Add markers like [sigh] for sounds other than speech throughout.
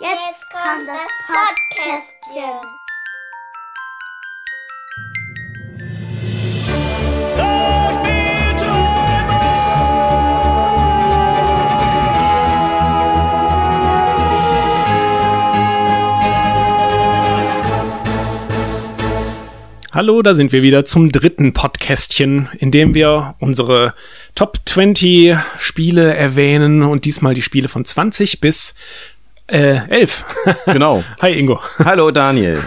Jetzt kommt das Podcastchen. Hallo, da sind wir wieder zum dritten Podcastchen, in dem wir unsere Top 20 Spiele erwähnen und diesmal die Spiele von 20 bis äh, 11. [laughs] Genau. Hi Ingo. Hallo Daniel.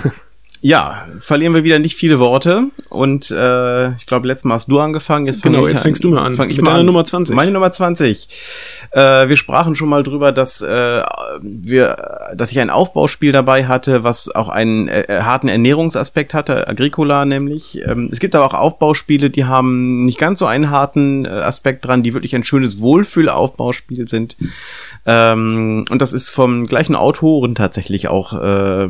Ja, verlieren wir wieder nicht viele Worte und äh, ich glaube, letztes Mal hast du angefangen. Jetzt genau, jetzt fängst du mal an. Fang ich mit mal deiner an. Nummer 20. Meine Nummer 20. Äh, wir sprachen schon mal drüber, dass äh, wir, dass ich ein Aufbauspiel dabei hatte, was auch einen äh, harten Ernährungsaspekt hatte, Agricola nämlich. Ähm, es gibt aber auch Aufbauspiele, die haben nicht ganz so einen harten äh, Aspekt dran, die wirklich ein schönes Wohlfühlaufbauspiel sind. Ähm, und das ist vom gleichen Autoren tatsächlich auch äh,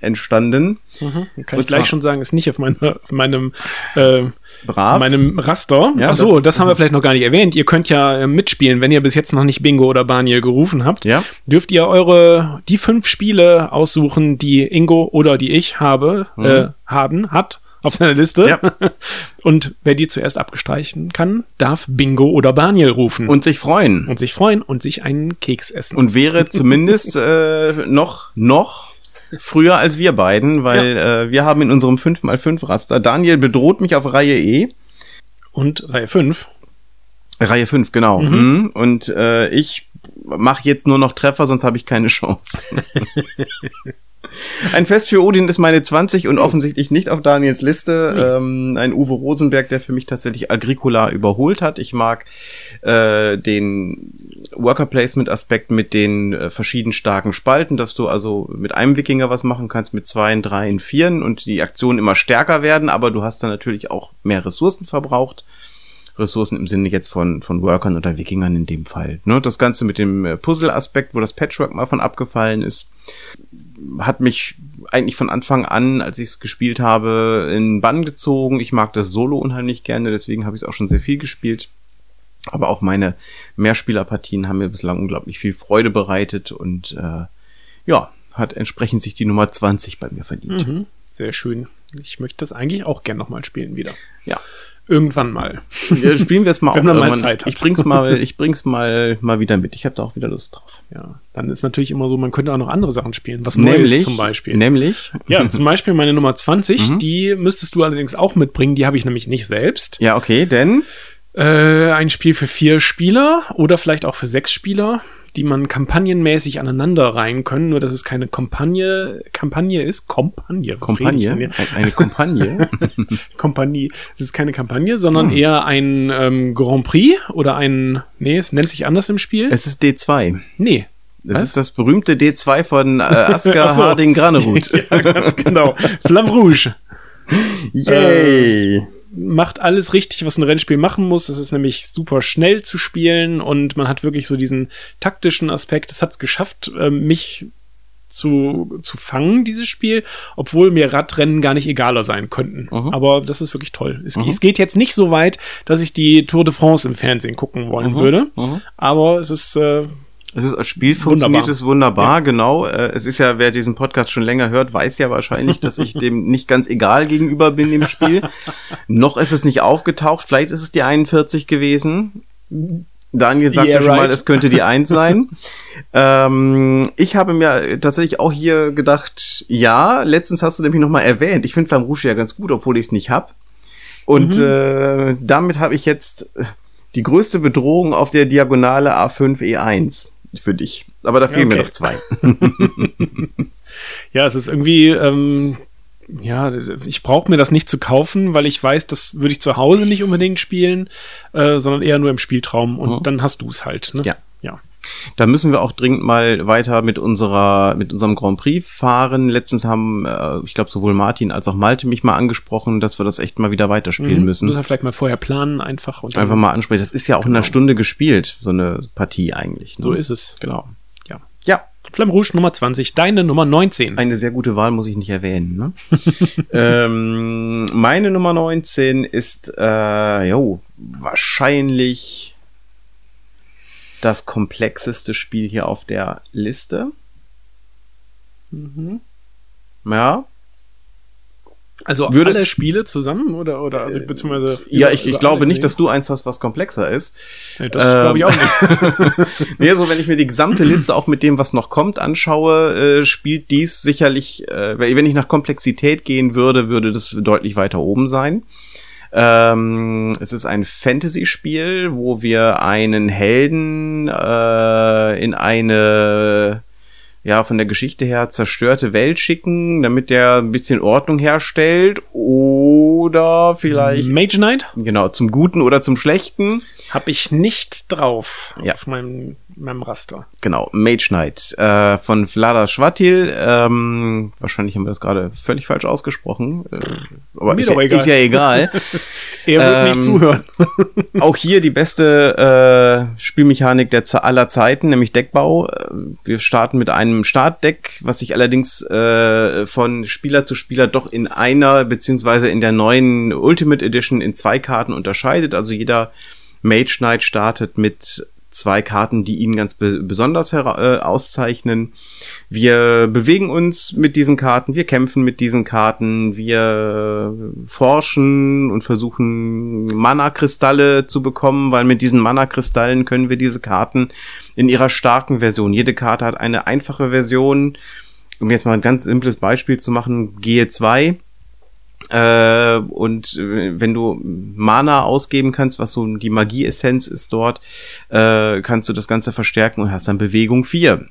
entstanden. Mhm. Kann Und ich gleich schon sagen, ist nicht auf, meiner, auf meinem, äh, Brav. meinem Raster. Ja, Ach so, das das, haben wir vielleicht noch gar nicht erwähnt. Ihr könnt ja äh, mitspielen, wenn ihr bis jetzt noch nicht Bingo oder Baniel gerufen habt. Ja. Dürft ihr eure die fünf Spiele aussuchen, die Ingo oder die ich habe, äh, haben, hat auf seiner Liste. Mhm. Ja. [laughs] Und wer die zuerst abgestreichen kann, darf Bingo oder Baniel rufen. und sich freuen. und sich freuen und sich einen Keks essen. Und wäre [laughs] zumindest äh, noch, noch früher als wir beiden, weil äh, wir haben in unserem 5x5-Raster, Daniel bedroht mich auf Reihe E. Und Reihe 5. Reihe 5, genau. Mhm. Und äh, ich mache jetzt nur noch Treffer, sonst habe ich keine Chance. [laughs] [laughs] Ein Fest für Odin ist meine 20 und offensichtlich nicht auf Daniels Liste. Ähm, ein Uwe Rosenberg, der für mich tatsächlich Agricola überholt hat. Ich mag äh, den Worker Placement Aspekt mit den äh, verschieden starken Spalten, dass du also mit einem Wikinger was machen kannst, mit zwei, dreien, vieren und die Aktionen immer stärker werden, aber du hast dann natürlich auch mehr Ressourcen verbraucht. Ressourcen im Sinne jetzt von, von Workern oder Wikingern in dem Fall. Ne? Das Ganze mit dem äh, Puzzle-Aspekt, wo das Patchwork mal von abgefallen ist, hat mich eigentlich von Anfang an, als ich es gespielt habe, in Bann gezogen. Ich mag das Solo unheimlich gerne, deswegen habe ich es auch schon sehr viel gespielt. Aber auch meine Mehrspielerpartien haben mir bislang unglaublich viel Freude bereitet und äh, ja, hat entsprechend sich die Nummer 20 bei mir verdient. Mhm. Sehr schön. Ich möchte das eigentlich auch gern nochmal spielen wieder. Ja. Irgendwann mal. Ja, spielen wir es mal [laughs] Wenn man mal. Zeit hat. Ich bring's mal, ich bring's mal, mal wieder mit. Ich habe da auch wieder Lust drauf. Ja, dann ist natürlich immer so, man könnte auch noch andere Sachen spielen. Was Neues zum Beispiel. Nämlich. Ja, zum Beispiel meine Nummer 20, Mhm. die müsstest du allerdings auch mitbringen, die habe ich nämlich nicht selbst. Ja, okay, denn Äh, ein Spiel für vier Spieler oder vielleicht auch für sechs Spieler, die man kampagnenmäßig aneinander reihen können, nur dass es keine Kampagne, Kampagne ist, Kompagne. Kompagne, hier? ein- eine Kompagne. [laughs] Kompanie. Es ist keine Kampagne, sondern Hm. eher ein ähm, Grand Prix oder ein, nee, es nennt sich anders im Spiel. es ist D2. nee. Das Was? ist das berühmte D2 von äh, Asker [laughs] Ach so. Harding Granerud. [laughs] ja, ganz genau. Flamme Rouge. Yay! Macht alles richtig, was ein Rennspiel machen muss. Es ist nämlich super schnell zu spielen und man hat wirklich so diesen taktischen Aspekt. Es hat es geschafft, ähm, mich zu, zu fangen, dieses Spiel, obwohl mir Radrennen gar nicht egaler sein könnten. Mhm. Aber das ist wirklich toll. Es, es geht jetzt nicht so weit, dass ich die Tour de France im Fernsehen gucken wollen Mhm. würde. Mhm. Aber es ist äh, Es ist als Spiel funktioniert es wunderbar, genau. Äh, Es ist ja, wer diesen Podcast schon länger hört, weiß ja wahrscheinlich, dass ich dem [laughs] nicht ganz egal gegenüber bin im Spiel. Noch ist es nicht aufgetaucht, vielleicht ist es die 41 gewesen. Daniel sagte Yeah, schon mal, right. es könnte die 1 sein. [laughs] ähm, ich habe mir tatsächlich auch hier gedacht, ja, letztens hast du nämlich noch mal erwähnt, ich finde Flamme Rouge ja ganz gut, obwohl ich es nicht hab. Und äh, damit habe ich jetzt die größte Bedrohung auf der Diagonale A5 E1 für dich. Aber da fehlen mir Okay. noch zwei. [laughs] Ja, es ist irgendwie, ähm, ja, ich brauche mir das nicht zu kaufen, weil ich weiß, das würde ich zu Hause nicht unbedingt spielen, äh, sondern eher nur im Spieltraum und Mhm. dann hast du es halt. Ne? Ja. Da müssen wir auch dringend mal weiter mit unserer, mit unserem Grand Prix fahren. Letztens haben, äh, ich glaube, sowohl Martin als auch Malte mich mal angesprochen, dass wir das echt mal wieder weiterspielen Mhm. müssen. Muss man vielleicht mal vorher planen einfach und Einfach mal ansprechen. Das ist ja auch in einer Stunde gespielt, so eine Partie eigentlich. Ne? so ist es. Genau. Ja. Ja, Flamme Rouge Nummer 20, deine Nummer 19. eine sehr gute Wahl muss ich nicht erwähnen. Ne? [laughs] ähm, meine Nummer 19 ist, äh, jo, wahrscheinlich das komplexeste Spiel hier auf der Liste. Mhm. Ja. Also Würde- alle Spiele zusammen oder oder also beziehungsweise Ja, über- ich, ich glaube nicht, dass du eins hast, was komplexer ist. Nee, das Ähm, glaube ich auch nicht. [laughs] nee, so wenn ich mir die gesamte Liste auch mit dem, was noch kommt, anschaue, äh, spielt dies sicherlich, äh, wenn ich nach Komplexität gehen würde, würde das deutlich weiter oben sein. Ähm, es ist ein Fantasy-Spiel, wo wir einen Helden äh, in eine ja von der Geschichte her zerstörte Welt schicken, damit der ein bisschen Ordnung herstellt oder vielleicht Mage Knight genau zum Guten oder zum Schlechten. habe ich nicht drauf Ja. auf meinem meinem Raster. Genau, Mage Knight äh, von Vlada Schwatil. Ähm, wahrscheinlich haben wir das gerade völlig falsch ausgesprochen. Äh, aber ist ja, egal. ist ja egal. [laughs] Er wird Ähm, nicht zuhören. [laughs] Auch hier die beste äh, Spielmechanik der aller Zeiten, nämlich Deckbau. Äh, Wir starten mit einem Startdeck, was sich allerdings äh, von Spieler zu Spieler doch in einer beziehungsweise in der neuen Ultimate Edition in zwei Karten unterscheidet. Also jeder Mage Knight startet mit zwei Karten, die ihn ganz be besonders äh, auszeichnen. Wir bewegen uns mit diesen Karten, wir kämpfen mit diesen Karten, wir forschen und versuchen Mana-Kristalle zu bekommen, weil mit diesen Mana-Kristallen können wir diese Karten in ihrer starken Version. Jede Karte hat eine einfache Version. Um jetzt mal ein ganz simples Beispiel zu machen, G2. Äh, und äh, wenn du Mana ausgeben kannst, was so die Magie-Essenz ist dort, äh, kannst du das Ganze verstärken und hast dann Bewegung 4.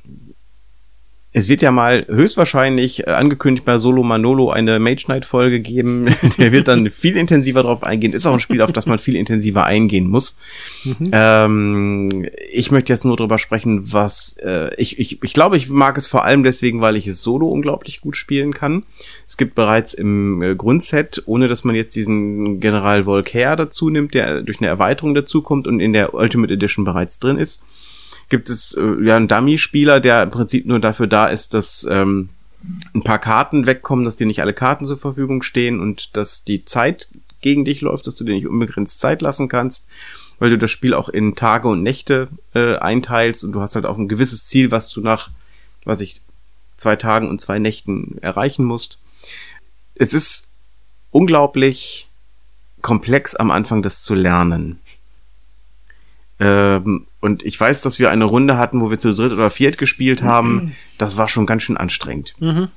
Es wird ja mal höchstwahrscheinlich äh, angekündigt bei Solo Manolo eine Mage Knight Folge geben. [laughs] Der wird dann viel intensiver drauf eingehen. Ist auch ein Spiel, auf das man viel intensiver eingehen muss. Ähm, ich möchte jetzt nur drüber sprechen, was äh, ich, ich, ich glaube, ich mag es vor allem deswegen, weil ich es solo unglaublich gut spielen kann. Es gibt bereits im äh, Grundset, ohne dass man jetzt diesen General Volcaire dazu nimmt, der durch eine Erweiterung dazukommt und in der Ultimate Edition bereits drin ist, gibt es äh, ja einen Dummy-Spieler, der im Prinzip nur dafür da ist, dass ähm, ein paar Karten wegkommen, dass dir nicht alle Karten zur Verfügung stehen und dass die Zeit gegen dich läuft, dass du dir nicht unbegrenzt Zeit lassen kannst, weil du das Spiel auch in Tage und Nächte äh, einteilst und du hast halt auch ein gewisses Ziel, was du nach, was ich, zwei Tagen und zwei Nächten erreichen musst. Es ist unglaublich komplex am Anfang, das zu lernen. Ähm, und ich weiß, dass wir eine Runde hatten, wo wir zu dritt oder viert gespielt haben. Das war schon ganz schön anstrengend. Mhm.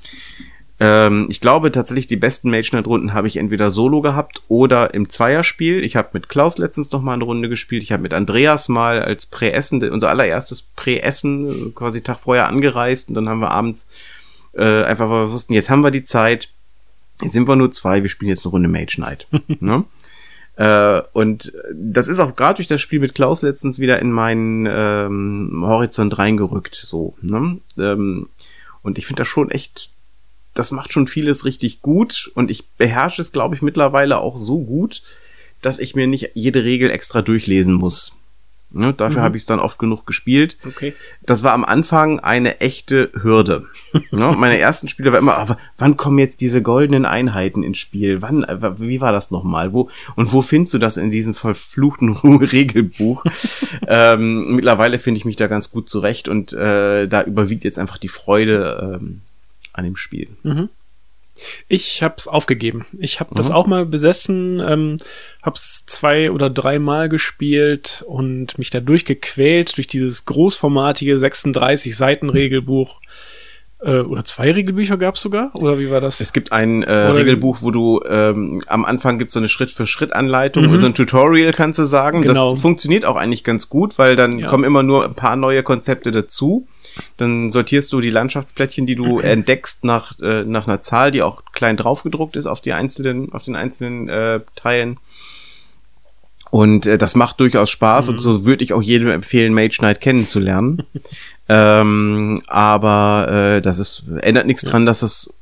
Ähm, ich glaube tatsächlich, die besten Mage Knight Runden habe ich entweder solo gehabt oder im Zweierspiel. Ich habe mit Klaus letztens noch mal eine Runde gespielt. Ich habe mit Andreas mal als Präessen, unser allererstes Präessen, äh, quasi Tag vorher angereist. Und dann haben wir abends äh, einfach, weil wir wussten, jetzt haben wir die Zeit. Jetzt sind wir nur zwei, wir spielen jetzt eine Runde Mage Knight. [laughs] ne? Äh, und das ist auch gerade durch das Spiel mit Klaus letztens wieder in meinen ähm, Horizont reingerückt. So, ne? ähm, und ich finde das schon echt, das macht schon vieles richtig gut. Und ich beherrsche es, glaube ich, mittlerweile auch so gut, dass ich mir nicht jede Regel extra durchlesen muss. Ne? Dafür Mhm. habe ich es dann oft genug gespielt. Okay. Das war am Anfang eine echte Hürde. [laughs] ne? Meine ersten Spiele war immer, aber wann kommen jetzt diese goldenen Einheiten ins Spiel? Wann, äh, wie war das nochmal? Wo, und wo findest du das in diesem verfluchten [laughs] Regelbuch? [laughs] ähm, mittlerweile finde ich mich da ganz gut zurecht und äh, da überwiegt jetzt einfach die Freude ähm, an dem Spiel. Mhm. Ich hab's aufgegeben. Ich hab das Mhm. auch mal besessen, ähm, hab's zwei oder dreimal gespielt und mich da durchgequält durch dieses großformatige 36 Seiten Regelbuch. Äh, oder zwei Regelbücher gab's sogar? Oder wie war das? Es gibt ein äh, Regelbuch, wo du ähm, am Anfang gibt's so eine Schritt-für-Schritt-Anleitung, Mhm. oder so ein Tutorial kannst du sagen. Genau. Das funktioniert auch eigentlich ganz gut, weil dann Ja. kommen immer nur ein paar neue Konzepte dazu. Dann sortierst du die Landschaftsplättchen, die du [clears throat] entdeckst, nach, äh, nach einer Zahl, die auch klein draufgedruckt ist auf die einzelnen, auf den einzelnen äh, Teilen. Und äh, das macht durchaus Spaß und so würde ich auch jedem empfehlen, Mage Knight kennenzulernen. [laughs] ähm, aber äh, das ist ändert nichts dran, dass es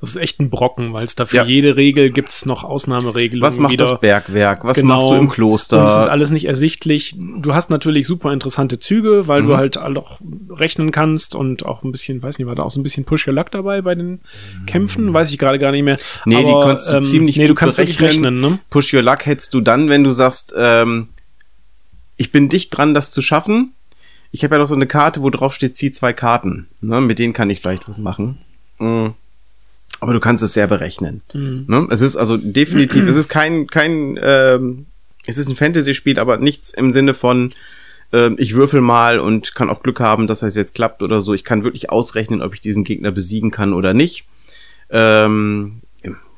Das ist echt ein Brocken, weil es da für Ja. jede Regel gibt's noch Ausnahmeregelungen. was macht wieder. das Bergwerk, was Genau. machst du im Kloster. Und es ist alles nicht ersichtlich. Du hast natürlich super interessante Züge, weil Mhm. du halt auch rechnen kannst und auch ein bisschen, weiß nicht, war da auch so ein bisschen Push Your Luck dabei bei den Kämpfen? Weiß ich gerade gar nicht mehr. Nee, die Aber, kannst du ähm, ziemlich Nee, du gut kannst wirklich berechnen. rechnen, ne? Push Your Luck hättest du dann, wenn du sagst, ähm, ich bin dicht dran, das zu schaffen. Ich habe ja noch so eine Karte, wo drauf steht, zieh zwei Karten. Ne? Mit denen kann ich vielleicht was machen. Mhm. Aber du kannst es sehr berechnen. Mhm. Ne? Es ist also definitiv, es ist kein, kein, ähm, es ist ein Fantasy-Spiel, aber nichts im Sinne von, ähm, ich würfel mal und kann auch Glück haben, dass das jetzt klappt oder so. Ich kann wirklich ausrechnen, ob ich diesen Gegner besiegen kann oder nicht. Ähm,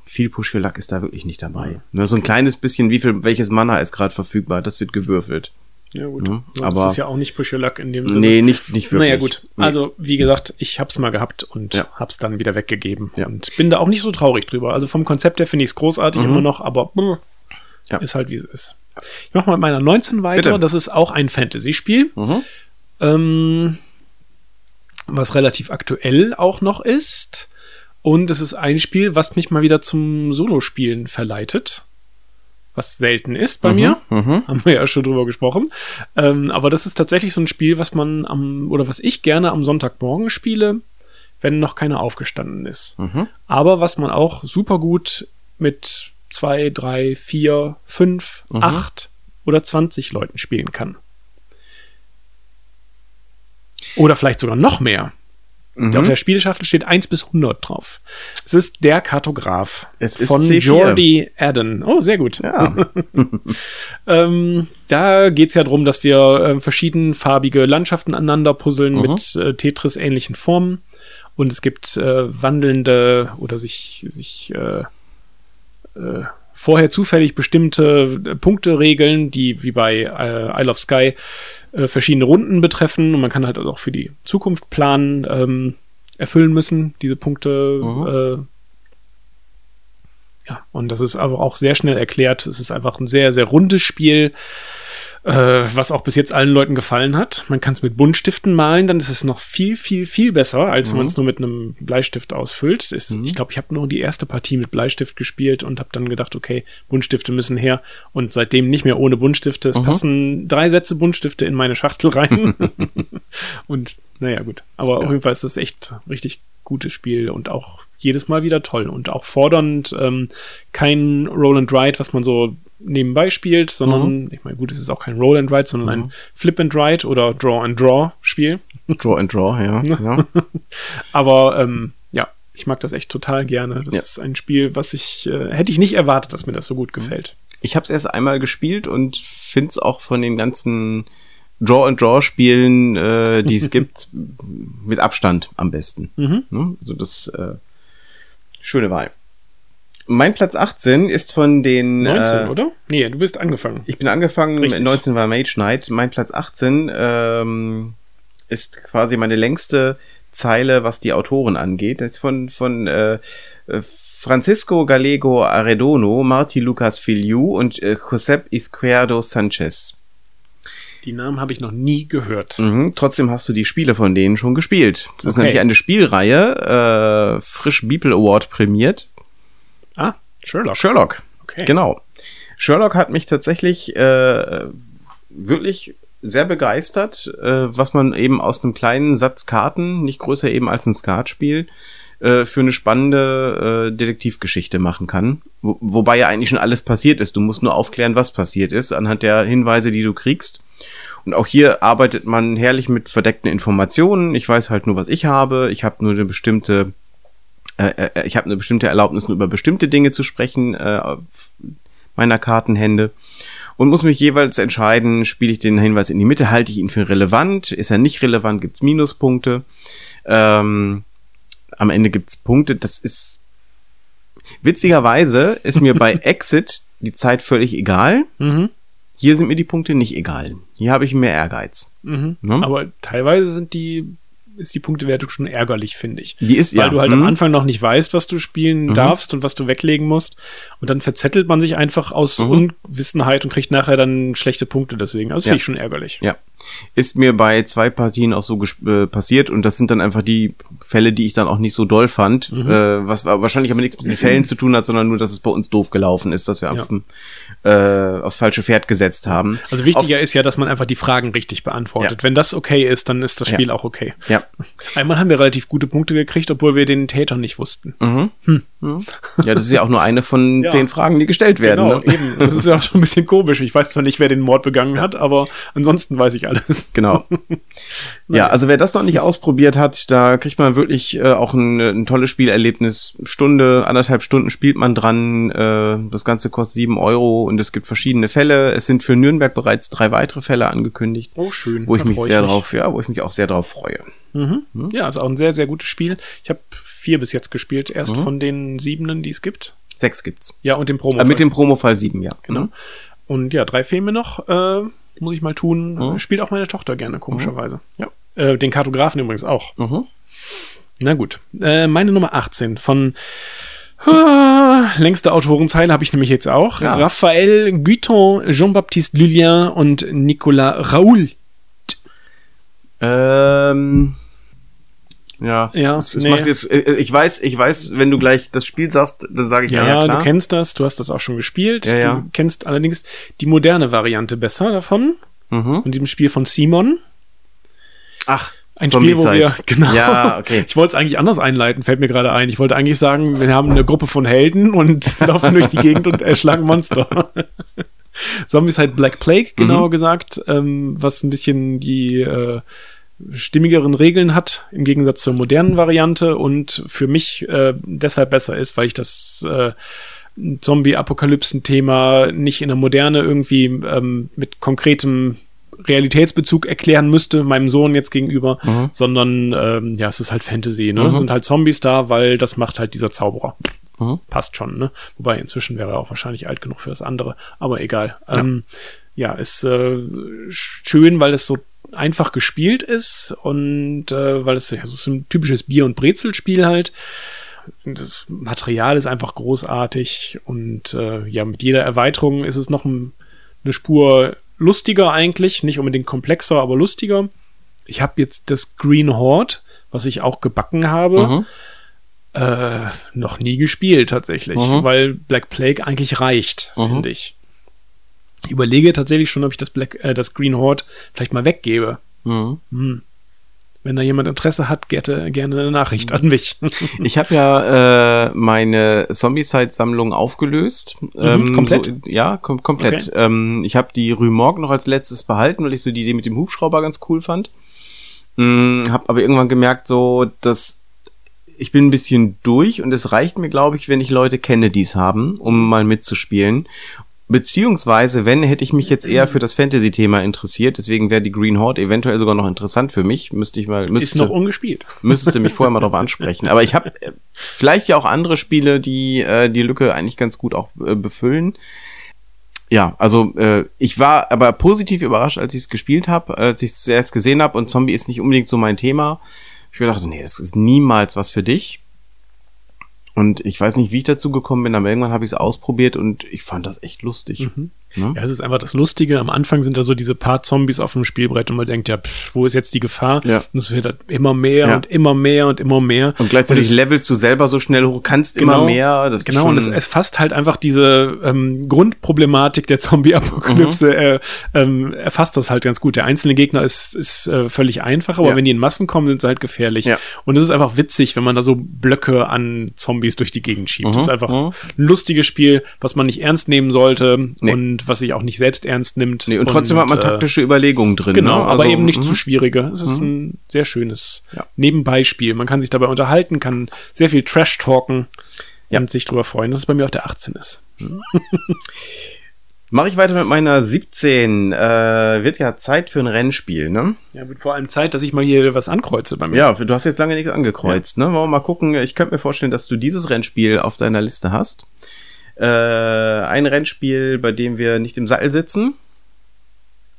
viel Push Luck ist da wirklich nicht dabei. Ne, so ein kleines bisschen, wie viel, welches Mana ist gerade verfügbar, das wird gewürfelt. Ja, gut. Ja, aber das ist ja auch nicht Push Your Luck in dem Sinne. Nee, nicht, nicht wirklich. Naja, gut. Nee. Also, wie gesagt, ich hab's mal gehabt und Ja. hab's dann wieder weggegeben. Ja. Und bin da auch nicht so traurig drüber. Also vom Konzept her finde ich es großartig immer noch, aber Mhm. Ja. ist halt wie es ist. Ich mach mal mit meiner 19 weiter. Bitte. Das ist auch ein Fantasy-Spiel. Mhm. Ähm, was relativ aktuell auch noch ist. Und es ist ein Spiel, was mich mal wieder zum Solospielen verleitet. Was selten ist bei mir. Mhm. Haben wir ja schon drüber gesprochen. Ähm, aber das ist tatsächlich so ein Spiel, was man am, oder was ich gerne am Sonntagmorgen spiele, wenn noch keiner aufgestanden ist. Mhm. Aber was man auch super gut mit zwei, drei, vier, fünf, Mhm. acht oder 20 Leuten spielen kann. Oder vielleicht sogar noch mehr. Mhm. Auf der Spieleschachtel steht 1 bis 100 drauf. Es ist der Kartograf Es ist von C4. Jordi Adden. Oh, sehr gut. Ja. [laughs] Ähm, da geht's ja drum, dass wir äh, verschiedenfarbige Landschaften aneinander puzzeln Mhm. mit äh, Tetris-ähnlichen Formen. Und es gibt äh, wandelnde oder sich, sich äh, äh, vorher zufällig bestimmte äh, Punkteregeln, die wie bei äh, Isle of Sky äh, verschiedene Runden betreffen. Und man kann halt auch für die Zukunft planen, ähm, erfüllen müssen, diese Punkte. Äh, ja, und das ist aber auch sehr schnell erklärt. Es ist einfach ein sehr, sehr rundes Spiel, äh, was auch bis jetzt allen Leuten gefallen hat. Man kann es mit Buntstiften malen, dann ist es noch viel, viel, viel besser, als wenn man es nur mit einem Bleistift ausfüllt. Ist, Ich glaube, ich habe nur die erste Partie mit Bleistift gespielt und habe dann gedacht, okay, Buntstifte müssen her. Und seitdem nicht mehr ohne Buntstifte. Es passen drei Sätze Buntstifte in meine Schachtel rein. [laughs] und naja, gut. Aber auf jeden Fall ist das echt richtig gutes Spiel und auch jedes Mal wieder toll und auch fordernd. Ähm, kein Roll and Ride, was man so nebenbei spielt, sondern, ich meine, gut, es ist auch kein Roll and Ride, sondern ein Flip and Ride oder Draw and Draw Spiel. Draw and Draw, ja. [laughs] ja. Aber ähm, ja, ich mag das echt total gerne. Das Ja. ist ein Spiel, was ich, äh, hätte ich nicht erwartet, dass mir das so gut gefällt. Ich habe es erst einmal gespielt und finde es auch von den ganzen Draw-and-Draw-Spielen, äh, die es [laughs] gibt, mit Abstand am besten. Mhm. Ne? Also das äh, schöne Wahl. Mein Platz 18 ist von den 19, äh, oder? Nee, du bist angefangen. Ich bin angefangen, Richtig. 19 war Mage Knight. Mein Platz 18 ähm, ist quasi meine längste Zeile, was die Autoren angeht. Das ist von, von äh, Francisco Gallego Arredono, Marti Lucas Filiu und äh, Josep Izquierdo Sanchez. Die Namen habe ich noch nie gehört. Mhm, trotzdem hast du die Spiele von denen schon gespielt. Das ist Okay. nämlich eine Spielreihe, äh, frisch Beeple Award prämiert. Ah, Sherlock. Sherlock. Okay. Genau. Sherlock hat mich tatsächlich äh, wirklich sehr begeistert, äh, was man eben aus einem kleinen Satz Karten, nicht größer eben als ein Skatspiel, äh, für eine spannende äh, Detektivgeschichte machen kann. Wo, wobei ja eigentlich schon alles passiert ist. Du musst nur aufklären, was passiert ist, anhand der Hinweise, die du kriegst. Und auch hier arbeitet man herrlich mit verdeckten Informationen. Ich weiß halt nur, was ich habe. Ich habe nur eine bestimmte äh, äh, ich habe eine bestimmte Erlaubnis, nur über bestimmte Dinge zu sprechen äh, auf meiner Kartenhände und muss mich jeweils entscheiden, spiele ich den Hinweis in die Mitte, halte ich ihn für relevant, ist er nicht relevant, gibt's Minuspunkte. Ähm, am Ende gibt's Punkte. Das ist witzigerweise ist mir bei [laughs] Exit die Zeit völlig egal. Mhm. Hier sind mir die Punkte nicht egal. Hier habe ich mehr Ehrgeiz. Mhm. Ne? Aber teilweise sind die, ist die Punktewertung schon ärgerlich, finde ich. Die ist Weil ja. du halt am hm? Anfang noch nicht weißt, was du spielen darfst und was du weglegen musst. Und dann verzettelt man sich einfach aus Mhm. Unwissenheit und kriegt nachher dann schlechte Punkte deswegen. Also das Ja. finde ich schon ärgerlich. Ja. Ist mir bei zwei Partien auch so äh, passiert und das sind dann einfach die Fälle, die ich dann auch nicht so doll fand, Mhm. äh, was wa- wahrscheinlich aber nichts mit den Fällen zu tun hat, sondern nur, dass es bei uns doof gelaufen ist, dass wir Ja. auf dem äh, aufs falsche Pferd gesetzt haben. Also wichtiger ist ja, dass man einfach die Fragen richtig beantwortet. Ja. Wenn das okay ist, dann ist das Spiel auch okay. Ja. Einmal haben wir relativ gute Punkte gekriegt, obwohl wir den Täter nicht wussten. Ja, das ist ja auch nur eine von Ja. zehn Fragen, die gestellt werden. Genau, ne? eben. Das ist ja auch schon ein bisschen komisch. Ich weiß zwar nicht, wer den Mord begangen hat, aber ansonsten weiß ich alles. [laughs] Genau. ja, also wer das noch nicht ausprobiert hat, da kriegt man wirklich äh, auch ein, ein tolles Spielerlebnis. Stunde, anderthalb Stunden spielt man dran. Äh, das Ganze kostet sieben Euro und es gibt verschiedene Fälle. Es sind für Nürnberg bereits drei weitere Fälle angekündigt. Oh, schön. Wo ich Da mich sehr mich. drauf, ja, wo ich mich auch sehr drauf freue. Ja, ist auch ein sehr, sehr gutes Spiel. Ich habe vier bis jetzt gespielt, erst Mhm. von den siebenen, die es gibt. Sechs gibt's. Ja, und dem Promo. Äh, mit dem Promofall sieben, ja. Genau. Und ja, drei mir noch. Äh, muss ich mal tun. Mhm. Spielt auch meine Tochter gerne, komischerweise. Ja. Äh, den Kartografen übrigens auch. Mhm. Na gut. Äh, meine Nummer 18 von ah, längste Autorenzeile habe ich nämlich jetzt auch. Ja. Raphaël Guiton, Jean-Baptiste Lulien und Nicolas Raoul. Ähm, ja. Ja, Es, es nee. macht jetzt, äh, ich weiß, ich weiß, wenn du gleich das Spiel sagst, dann sage ich Ja, ja, ja klar. du kennst das, du hast das auch schon gespielt. Ja, ja. Du kennst allerdings die moderne Variante besser davon. mhm. Und diesem Spiel von Simon. Ach, Ein Spiel, wo wir, [laughs] genau. Ja, okay. Ich wollte es eigentlich anders einleiten, fällt mir gerade ein. Ich wollte eigentlich sagen, wir haben eine Gruppe von Helden und [laughs] laufen durch die Gegend und erschlagen Monster. [laughs] Zombicide Black Plague, genauer gesagt, ähm, was ein bisschen die äh, stimmigeren Regeln hat, im Gegensatz zur modernen Variante und für mich äh, deshalb besser ist, weil ich das äh, Zombie-Apokalypsen-Thema nicht in der Moderne irgendwie ähm, mit konkretem Realitätsbezug erklären müsste, meinem Sohn jetzt gegenüber, sondern ähm, ja, es ist halt Fantasy, ne? Es sind halt Zombies da, weil das macht halt dieser Zauberer. Mhm. Passt schon, ne? Wobei inzwischen wäre er auch wahrscheinlich alt genug für das andere, aber egal. Ja, ähm, ja ist äh, schön, weil es so einfach gespielt ist und äh, weil es ja, ist ein typisches Bier- und Brezelspiel halt. Das Material ist einfach großartig und äh, ja, mit jeder Erweiterung ist es noch ein, eine Spur lustiger eigentlich, nicht unbedingt komplexer, aber lustiger. Ich habe jetzt das Green Horde, was ich auch gebacken habe, Mhm. äh, noch nie gespielt tatsächlich, Mhm. weil Black Plague eigentlich reicht, Mhm. finde ich. Ich überlege tatsächlich schon, ob ich das Black, äh, das Green Horde vielleicht mal weggebe. Mhm. Hm. Wenn da jemand Interesse hat, gerne, gerne eine Nachricht an mich. [laughs] Ich habe ja äh, meine Zombicide-Sammlung aufgelöst. Mhm, komplett? So, ja, kom komplett. Okay. Ähm, ich habe die Rue Morgue noch als letztes behalten, weil ich so die Idee mit dem Hubschrauber ganz cool fand. Mm, hab aber irgendwann gemerkt, so, dass ich bin ein bisschen durch und es reicht mir, glaube ich, wenn ich Leute kenne, die es haben, um mal mitzuspielen. Beziehungsweise, wenn, hätte ich mich jetzt eher für das Fantasy-Thema interessiert. Deswegen wäre die Green Horde eventuell sogar noch interessant für mich. Müsste ich mal, Ist müsste, noch ungespielt. müsstest du mich vorher mal [laughs] darauf ansprechen. Aber ich habe äh, vielleicht ja auch andere Spiele, die äh, die Lücke eigentlich ganz gut auch äh, befüllen. Ja, also äh, ich war aber positiv überrascht, als ich es gespielt habe, als ich es zuerst gesehen habe und Zombie ist nicht unbedingt so mein Thema. Ich mir dachte, nee, das ist niemals was für dich. Und ich weiß nicht, wie ich dazu gekommen bin, aber irgendwann habe ich es ausprobiert und ich fand das echt lustig. Ne? Ja, es ist einfach das Lustige. Am Anfang sind da so diese paar Zombies auf dem Spielbrett und man denkt, ja, pff, wo ist jetzt die Gefahr? Ja. Und es wird halt immer mehr Ja. und immer mehr und immer mehr. Und gleichzeitig es- levelst du selber so schnell hoch, kannst immer mehr. Das genau, und es erfasst halt einfach diese ähm, Grundproblematik der Zombie-Apokalypse, Mhm. äh, ähm, erfasst das halt ganz gut. Der einzelne Gegner ist, ist äh, völlig einfach, aber Ja. wenn die in Massen kommen, sind sie halt gefährlich. Ja. Und es ist einfach witzig, wenn man da so Blöcke an Zombies durch die Gegend schiebt. Das ist einfach mhm. ein lustiges Spiel, was man nicht ernst nehmen sollte Nee. und was sich auch nicht selbst ernst nimmt. nee, und trotzdem hat man äh, taktische Überlegungen drin. Genau, ne? aber Also, eben nicht mhm. zu schwierige. Es ist ein sehr schönes Ja. Nebenbeispiel. Man kann sich dabei unterhalten, kann sehr viel Trash talken Ja. und sich darüber freuen, dass es bei mir auf der 18 ist. [laughs] Mache ich weiter mit meiner 17. Äh, wird ja Zeit für ein Rennspiel, ne? Ja, wird vor allem Zeit, dass ich mal hier was ankreuze bei mir. Ja, du hast jetzt lange nichts angekreuzt, ne? Wollen wir mal gucken. Ich könnte mir vorstellen, dass du dieses Rennspiel auf deiner Liste hast. Äh, ein Rennspiel, bei dem wir nicht im Sattel sitzen.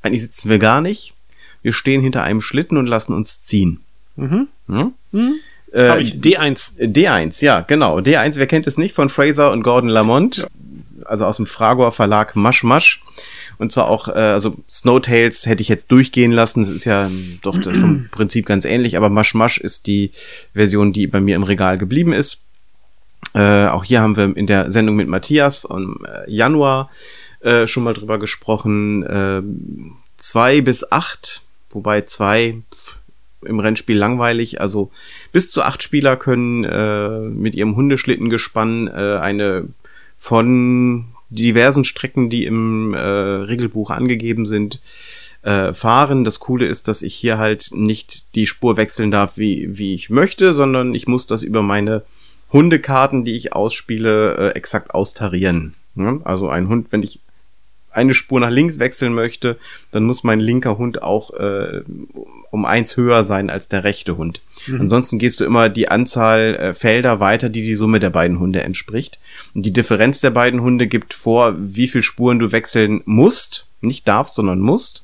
Eigentlich sitzen wir gar nicht. Wir stehen hinter einem Schlitten und lassen uns ziehen. Mhm. Hm? Mhm. Äh, Hab ich D1. D1, ja, genau. D1, wer kennt es nicht, von Fraser und Gordon Lamont. Also aus dem Fragor Verlag Masch Masch. Und zwar auch, äh, also Snowtails hätte ich jetzt durchgehen lassen. Das ist ja doch vom [clears throat] Prinzip ganz ähnlich, aber Masch Masch ist die Version, die bei mir im Regal geblieben ist. Äh, auch hier haben wir in der Sendung mit Matthias vom äh, Januar äh, schon mal drüber gesprochen. Äh, zwei bis acht, wobei zwei pff, im Rennspiel langweilig. Also bis zu acht Spieler können äh, mit ihrem Hundeschlittengespann äh, eine von diversen Strecken, die im äh, Regelbuch angegeben sind, fahren. Das Coole ist, dass ich hier halt nicht die Spur wechseln darf, wie, wie ich möchte, sondern ich muss das über meine Hundekarten, die ich ausspiele, äh, exakt austarieren. Ja? Also ein Hund, wenn ich eine Spur nach links wechseln möchte, dann muss mein linker Hund auch äh, um eins höher sein als der rechte Hund. Mhm. Ansonsten gehst du immer die Anzahl äh, Felder weiter, die die Summe der beiden Hunde entspricht. Und die Differenz der beiden Hunde gibt vor, wie viel Spuren du wechseln musst, nicht darfst, sondern musst.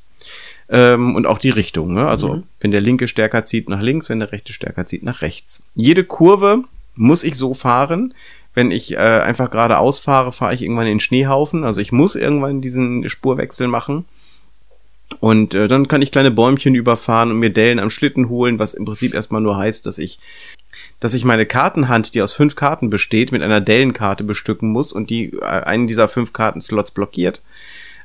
Ähm, und auch die Richtung. Ne? Also mhm. wenn der linke stärker zieht nach links, wenn der rechte stärker zieht nach rechts. Jede Kurve muss ich so fahren, wenn ich äh, einfach geradeaus fahre, fahre ich irgendwann in den Schneehaufen. Also ich muss irgendwann diesen Spurwechsel machen. Und äh, dann kann ich kleine Bäumchen überfahren und mir Dellen am Schlitten holen, was im Prinzip erstmal nur heißt, dass ich, dass ich meine Kartenhand, die aus fünf Karten besteht, mit einer Dellenkarte bestücken muss und die äh, einen dieser fünf Kartenslots blockiert.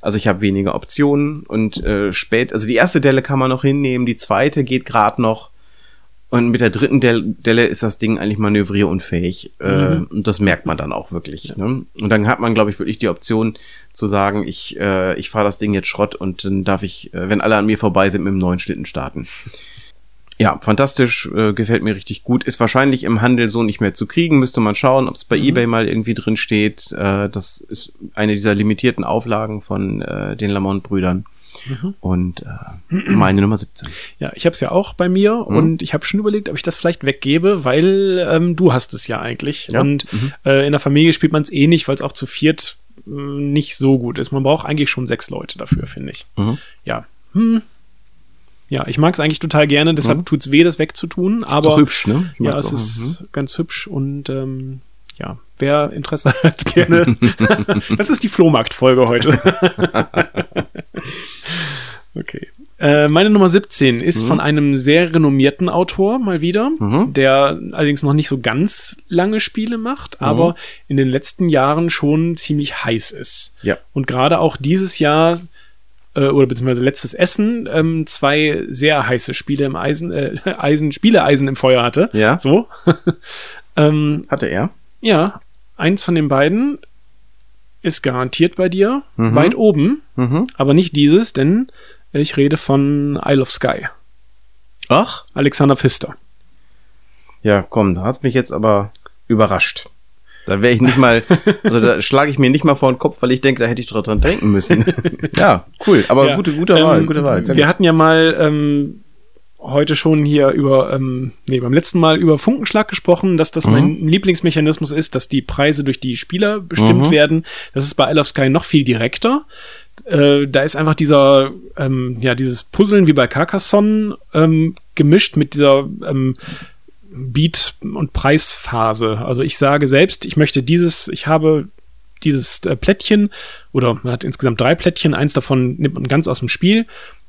Also ich habe weniger Optionen und äh, spät, also die erste Delle kann man noch hinnehmen, die zweite geht gerade noch und mit der dritten Delle ist das Ding eigentlich manövrierunfähig. Äh, mhm. Und das merkt man dann auch wirklich. Ja. Ne? Und dann hat man, glaube ich, wirklich die Option zu sagen, ich, äh, ich fahre das Ding jetzt Schrott und dann darf ich, äh, wenn alle an mir vorbei sind, mit dem neuen Schlitten starten. [laughs] Ja, fantastisch, äh, gefällt mir richtig gut. Ist wahrscheinlich im Handel so nicht mehr zu kriegen. Müsste man schauen, ob es bei mhm. eBay mal irgendwie drin steht. Äh, das ist eine dieser limitierten Auflagen von äh, den Lamont-Brüdern. Mhm. Und äh, meine Nummer 17. Ja, ich habe es ja auch bei mir mhm. und ich habe schon überlegt, ob ich das vielleicht weggebe, weil ähm, du hast es ja eigentlich. Ja. Und mhm. äh, in der Familie spielt man es eh nicht, weil es auch zu viert äh, nicht so gut ist. Man braucht eigentlich schon sechs Leute dafür, finde ich. Mhm. Ja. Hm. Ja, ich mag es eigentlich total gerne, deshalb mhm. tut's weh, das wegzutun. Aber ist hübsch, ne? Ja, es ist mhm. ganz hübsch und ähm, ja, wer Interesse hat, [laughs] gerne. [laughs] das ist die Flohmarkt-Folge heute. [laughs] okay. Äh, meine Nummer 17 ist mhm. von einem sehr renommierten Autor mal wieder, mhm. der allerdings noch nicht so ganz lange Spiele macht, mhm. aber in den letzten Jahren schon ziemlich heiß ist. Ja. Und gerade auch dieses Jahr äh, oder beziehungsweise letztes Essen ähm, zwei sehr heiße Spiele im Eisen, äh, Eisen, Spieleeisen im Feuer hatte. Ja. So. ähm, hatte er? Ja, eins von den beiden ist garantiert bei dir, mhm. weit oben, mhm. aber nicht dieses, denn ich rede von Isle of Sky. Ach? Alexander Pfister. Ja, komm, da hast mich jetzt aber überrascht. Da wäre ich nicht mal, [laughs] also da schlage ich mir nicht mal vor den Kopf, weil ich denke, da hätte ich dran denken müssen. [laughs] ja, cool, aber ja, gute, gute Wahl, ähm, gute Wahl. Wir hatten ja mal ähm, heute schon hier über, ähm, nee, beim letzten Mal über Funkenschlag gesprochen, dass das mhm. mein Lieblingsmechanismus ist, dass die Preise durch die Spieler bestimmt mhm. werden. Das ist bei Isle of Sky noch viel direkter. Äh, da ist einfach dieser, ähm, ja, dieses Puzzeln wie bei Carcassonne ähm, gemischt mit dieser ähm, Beat- und Preisphase. Also ich sage selbst, ich möchte dieses, ich habe dieses äh, Plättchen oder man hat insgesamt drei Plättchen, eins davon nimmt man ganz aus dem Spiel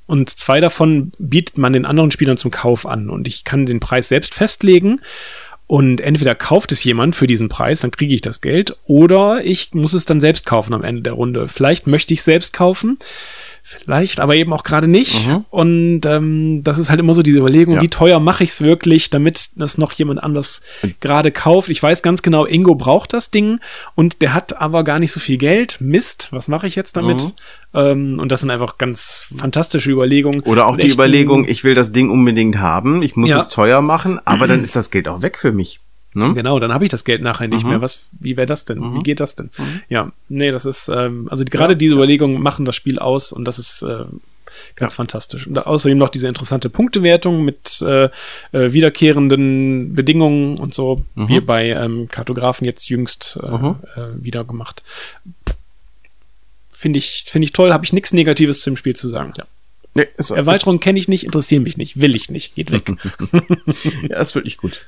und zwei davon bietet man den anderen Spielern zum Kauf an. Und ich kann den Preis selbst festlegen. Und entweder kauft es jemand für diesen Preis, dann kriege ich das Geld, oder ich muss es dann selbst kaufen am Ende der Runde. Vielleicht möchte ich selbst kaufen. Vielleicht, aber eben auch gerade nicht. Mhm. Und ähm, das ist halt immer so diese Überlegung, ja. wie teuer mache ich es wirklich, damit das noch jemand anders gerade kauft. Ich weiß ganz genau, Ingo braucht das Ding und der hat aber gar nicht so viel Geld. Mist, was mache ich jetzt damit? Mhm. Ähm, und das sind einfach ganz fantastische Überlegungen. Oder auch die Überlegung, ich will das Ding unbedingt haben, ich muss ja. es teuer machen, aber dann [clears throat] ist das Geld auch weg für mich. Ne? Genau, dann habe ich das Geld nachher nicht mhm. mehr. Was, wie wäre das denn? Mhm. Wie geht das denn? Mhm. Ja, nee, das ist, ähm, also gerade ja, diese Überlegungen machen das Spiel aus und das ist äh, ganz ja. fantastisch. Und außerdem noch diese interessante Punktewertung mit äh, äh, wiederkehrenden Bedingungen und so, mhm. wie bei ähm, Kartografen jetzt jüngst äh, mhm. äh, wieder gemacht. Finde ich, finde ich toll, habe ich nichts Negatives zum Spiel zu sagen. Ja. Nee, Erweiterung kenne ich nicht, interessieren mich nicht, will ich nicht, geht weg. [laughs] ja, ist wirklich gut.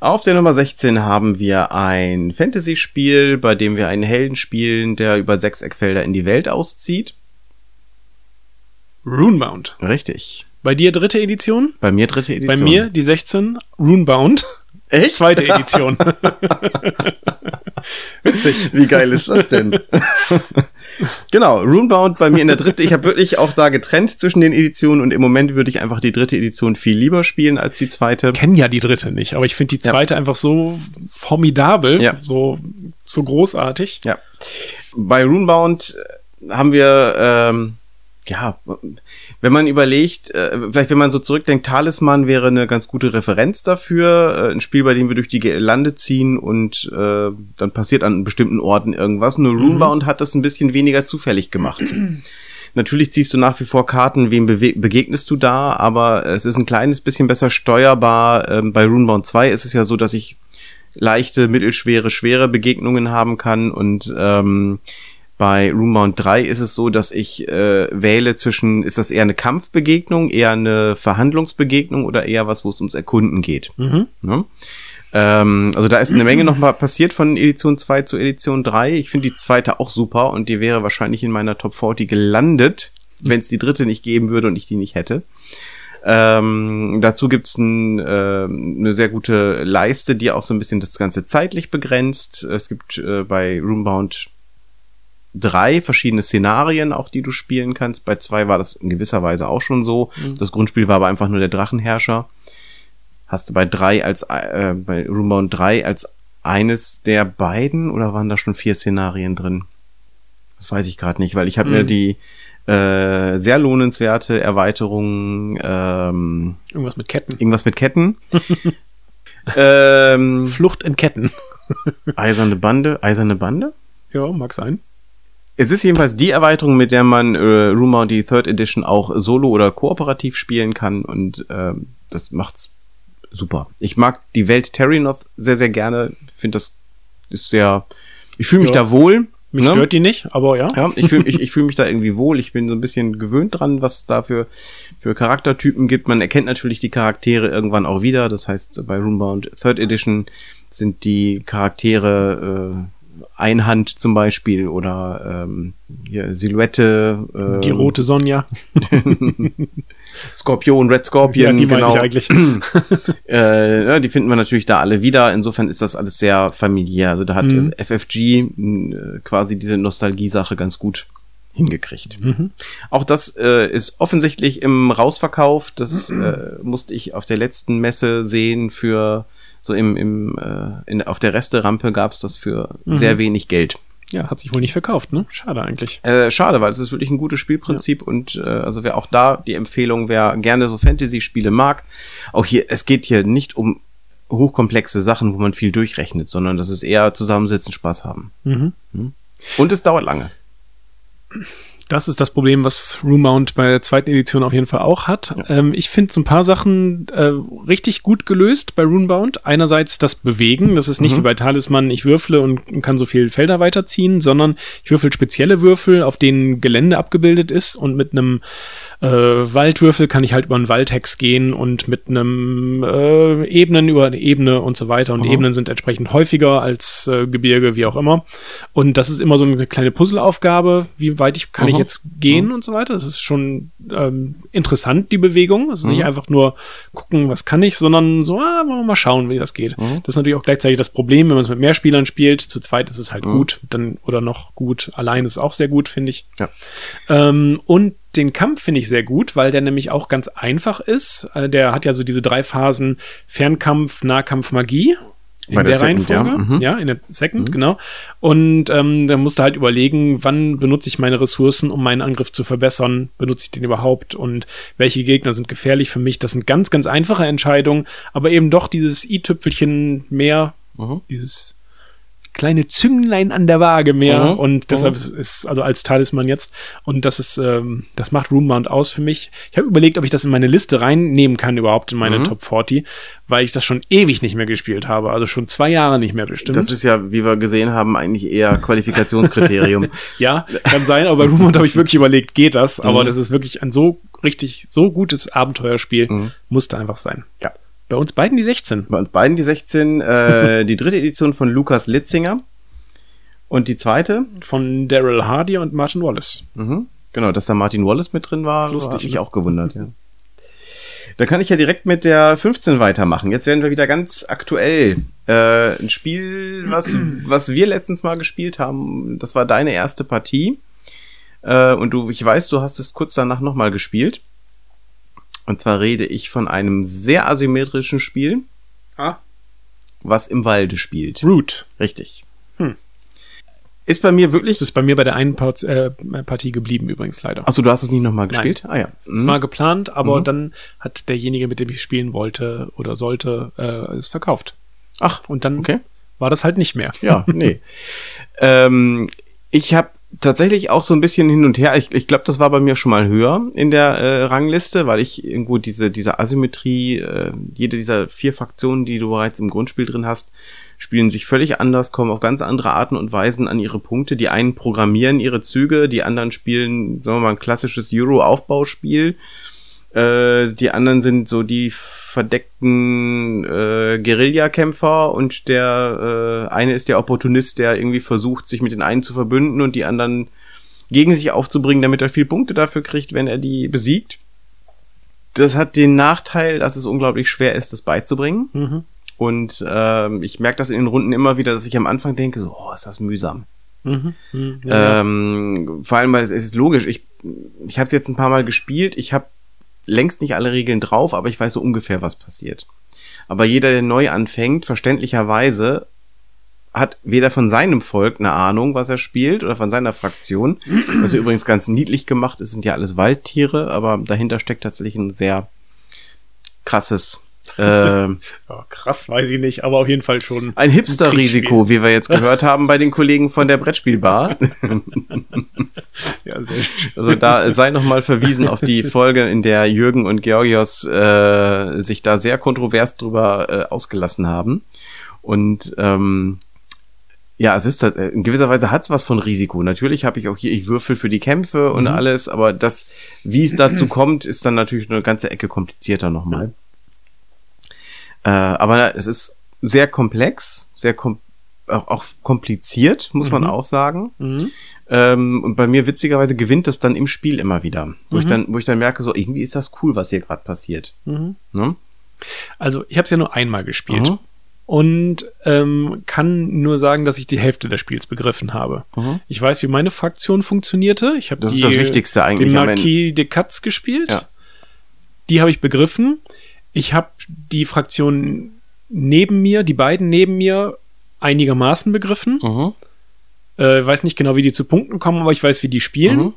Auf der Nummer 16 haben wir ein Fantasy-Spiel, bei dem wir einen Helden spielen, der über sechs Eckfelder in die Welt auszieht. Runebound. Richtig. Bei dir dritte Edition? Bei mir dritte Edition. Bei mir die 16, Runebound. Echt? Zweite Edition. [laughs] Witzig. Wie geil ist das denn? [laughs] genau, Runebound bei mir in der dritte. Ich habe wirklich auch da getrennt zwischen den Editionen und im Moment würde ich einfach die dritte Edition viel lieber spielen als die zweite. kennen ja die dritte nicht, aber ich finde die Ja. zweite einfach so formidabel, Ja. so, so großartig. Ja. Bei Runebound haben wir, ähm, ja, wenn man überlegt, äh, vielleicht wenn man so zurückdenkt, Talisman wäre eine ganz gute Referenz dafür. Äh, ein Spiel, bei dem wir durch die Lande ziehen und äh, dann passiert an bestimmten Orten irgendwas. Nur Runebound hat das ein bisschen weniger zufällig gemacht. [clears throat] Natürlich ziehst du nach wie vor Karten, wem begegnest du da, aber es ist ein kleines bisschen besser steuerbar. Ähm, bei Runebound 2 ist es ja so, dass ich leichte, mittelschwere, schwere Begegnungen haben kann und ähm, bei Runebound 3 ist es so, dass ich äh, wähle zwischen, ist das eher eine Kampfbegegnung, eher eine Verhandlungsbegegnung oder eher was, wo es ums Erkunden geht. Mhm. Ne? Ähm, also da ist eine Menge noch mal passiert von Edition 2 zu Edition 3. Ich finde die zweite auch super und die wäre wahrscheinlich in meiner Top 40 gelandet, wenn es die dritte nicht geben würde und ich die nicht hätte. Ähm, dazu gibt's ein, äh, eine sehr gute Leiste, die auch so ein bisschen das Ganze zeitlich begrenzt. Es gibt äh, bei Roombound drei verschiedene Szenarien, auch die du spielen kannst. Bei zwei war das in gewisser Weise auch schon so. Das Grundspiel war aber einfach nur der Drachenherrscher. Hast du bei drei als äh, bei Roombound 3 als eines der beiden oder waren da schon vier Szenarien drin? Das weiß ich gerade nicht, weil ich habe mir Mhm. die äh, sehr lohnenswerte Erweiterung ähm, Irgendwas mit Ketten. irgendwas mit Ketten. [laughs] ähm, Flucht in Ketten. [laughs] eiserne Bande, eiserne Bande? Ja, mag sein. Es ist jedenfalls die Erweiterung, mit der man äh, Rumor die Third Edition auch solo oder kooperativ spielen kann und ähm, das macht's super. Ich mag die Welt Terrinoth sehr, sehr gerne. Finde das ist sehr, ich fühle mich Ja. da wohl. Mich ne? stört die nicht, aber ja. Ja, ich fühle ich, ich fühl mich da irgendwie wohl. Ich bin so ein bisschen gewöhnt dran, was es da für, für Charaktertypen gibt. Man erkennt natürlich die Charaktere irgendwann auch wieder. Das heißt, bei Roombound Third Edition sind die Charaktere äh, Einhand zum Beispiel oder ähm, hier Silhouette, äh, Die rote Sonja. [laughs] Skorpion, Red Scorpion, ja, die genau. ich eigentlich. [clears throat] Äh, ja, die finden wir natürlich da alle wieder. Insofern ist das alles sehr familiär. Also da hat Mhm. äh, FFG äh, quasi diese Nostalgie-Sache ganz gut hingekriegt. Mhm. Auch das äh, ist offensichtlich im Rausverkauf. Das äh, musste ich auf der letzten Messe sehen für so im, im äh, in, auf der Resterampe gab es das für Mhm. sehr wenig Geld. Ja, hat sich wohl nicht verkauft, ne? Schade eigentlich. Äh, schade, weil es ist wirklich ein gutes Spielprinzip und äh, also wer auch da die Empfehlung, wer gerne so Fantasy-Spiele mag, auch hier, es geht hier nicht um hochkomplexe Sachen, wo man viel durchrechnet, sondern das ist eher zusammensitzen, Spaß haben. Mhm. Und es dauert lange. Das ist das Problem, was Roomount bei der zweiten Edition auf jeden Fall auch hat. Ähm, ich finde so ein paar Sachen äh, richtig gut gelöst bei Runebound. Einerseits das Bewegen, das ist nicht wie bei Talisman, ich würfle und kann so viele Felder weiterziehen, sondern ich würfel spezielle Würfel, auf denen Gelände abgebildet ist und mit einem äh, Waldwürfel kann ich halt über einen Waldhex gehen und mit einem äh, Ebenen über eine Ebene und so weiter. Und Aha. Ebenen sind entsprechend häufiger als äh, Gebirge, wie auch immer. Und das ist immer so eine kleine Puzzleaufgabe, wie weit ich kann ich Aha. jetzt gehen und so weiter. Das ist schon ähm, interessant, die Bewegung. Es ist nicht Mhm. einfach nur gucken, was kann ich, sondern so, ah, wollen wir mal schauen, wie das geht. Mhm. Das ist natürlich auch gleichzeitig das Problem, wenn man es mit mehr Spielern spielt. Zu zweit ist es halt Mhm. gut, dann oder noch gut. Allein ist es auch sehr gut, finde ich. Ja. Ähm, und den Kampf finde ich sehr gut, weil der nämlich auch ganz einfach ist. Äh, der hat ja so diese drei Phasen Fernkampf, Nahkampf, Magie. In der der, Second, ja. Reihenfolge. Mhm. Ja, in der Second, genau. Und ähm, da musst du halt überlegen, wann benutze ich meine Ressourcen, um meinen Angriff zu verbessern? Benutze ich den überhaupt? Und welche Gegner sind gefährlich für mich? Das sind ganz, ganz einfache Entscheidungen, aber eben doch dieses i-Tüpfelchen mehr, Mhm. dieses kleine Zünglein an der Waage mehr Mhm. und deshalb Mhm. ist also als Talisman jetzt und das ist ähm, das macht Roombound aus für mich. Ich habe überlegt, ob ich das in meine Liste reinnehmen kann überhaupt in meine Mhm. Top 40, weil ich das schon ewig nicht mehr gespielt habe, also schon zwei Jahre nicht mehr bestimmt. Das ist ja, wie wir gesehen haben, eigentlich eher Qualifikationskriterium. [laughs] ja, kann sein, aber bei Roombound habe ich wirklich überlegt, geht das, aber Mhm. das ist wirklich ein so richtig so gutes Abenteuerspiel, Mhm. musste einfach sein. ja. Bei uns beiden die 16. Bei uns beiden die 16, äh, [laughs] die dritte Edition von Lukas Litzinger. Und die zweite, von Daryl Hardy und Martin Wallace. Mhm. Genau, dass da Martin Wallace mit drin war, lustig, hat mich ne? auch gewundert, ja. Da kann ich ja direkt mit der 15 weitermachen. Jetzt werden wir wieder ganz aktuell. Äh, ein Spiel, was, [clears throat] was wir letztens mal gespielt haben, das war deine erste Partie. Äh, und du, ich weiß, du hast es kurz danach nochmal gespielt. Und zwar rede ich von einem sehr asymmetrischen Spiel, Ah. was im Walde spielt. Root. Richtig. Hm. Ist bei mir wirklich. Das ist bei mir bei der einen Part, äh, Partie geblieben übrigens leider. Achso, du hast es nicht nochmal gespielt? Ah ja. Es Mhm. war geplant, aber Mhm. dann hat derjenige, mit dem ich spielen wollte oder sollte, äh, es verkauft. Ach, Und dann okay. war das halt nicht mehr. Ja, nee. [laughs] ähm, ich habe tatsächlich auch so ein bisschen hin und her. Ich, ich glaube, das war bei mir schon mal höher in der äh, Rangliste, weil ich irgendwo diese, diese Asymmetrie, äh, jede dieser vier Fraktionen, die du bereits im Grundspiel drin hast, spielen sich völlig anders, kommen auf ganz andere Arten und Weisen an ihre Punkte. Die einen programmieren ihre Züge, die anderen spielen, sagen wir mal, ein klassisches Euro-Aufbauspiel. Äh, die anderen sind so die verdeckten äh, Guerillakämpfer und der äh, eine ist der Opportunist, der irgendwie versucht, sich mit den einen zu verbünden und die anderen gegen sich aufzubringen, damit er viel Punkte dafür kriegt, wenn er die besiegt. Das hat den Nachteil, dass es unglaublich schwer ist, das beizubringen. Mhm. Und ähm, ich merke das in den Runden immer wieder, dass ich am Anfang denke, so, oh, ist das mühsam. Mhm. Mhm. Ja. Ähm, vor allem, weil es, es ist logisch. Ich, ich habe es jetzt ein paar Mal gespielt. Ich habe längst nicht alle Regeln drauf, aber ich weiß so ungefähr, was passiert. Aber jeder, der neu anfängt, verständlicherweise hat weder von seinem Volk eine Ahnung, was er spielt, oder von seiner Fraktion. Was ja übrigens ganz niedlich gemacht ist, sind ja alles Waldtiere, aber dahinter steckt tatsächlich ein sehr krasses, äh, [laughs] ja, krass, weiß ich nicht, aber auf jeden Fall schon. ein Hipster-Risiko, wie wir jetzt gehört haben bei den Kollegen von der Brettspielbar. [laughs] Ja, sehr schön. Also da sei nochmal verwiesen auf die Folge, in der Jürgen und Georgios äh, sich da sehr kontrovers drüber äh, ausgelassen haben. Und ähm, ja, es ist äh, in gewisser Weise hat's was von Risiko. Natürlich habe ich auch hier, ich würfel für die Kämpfe und Mhm. alles, aber das, wie es dazu kommt, ist dann natürlich eine ganze Ecke komplizierter nochmal. Äh, aber es ist sehr komplex, sehr kom auch, auch kompliziert, muss man Mhm. auch sagen. Mhm. Ähm, und bei mir witzigerweise gewinnt das dann im Spiel immer wieder. Wo ich Mhm. dann, wo ich dann merke, so irgendwie ist das cool, was hier gerade passiert. Mhm. Ne? Also, ich habe es ja nur einmal gespielt. Mhm. Und ähm, kann nur sagen, dass ich die Hälfte des Spiels begriffen habe. Mhm. Ich weiß, wie meine Fraktion funktionierte. Ich habe Das die, ist das Wichtigste eigentlich den Ende. Marquis de Katz gespielt. Ja. Die habe ich begriffen. Ich habe die Fraktion neben mir, die beiden neben mir, einigermaßen begriffen. Mhm. Äh, weiß nicht genau, wie die zu Punkten kommen, aber ich weiß, wie die spielen. Mhm.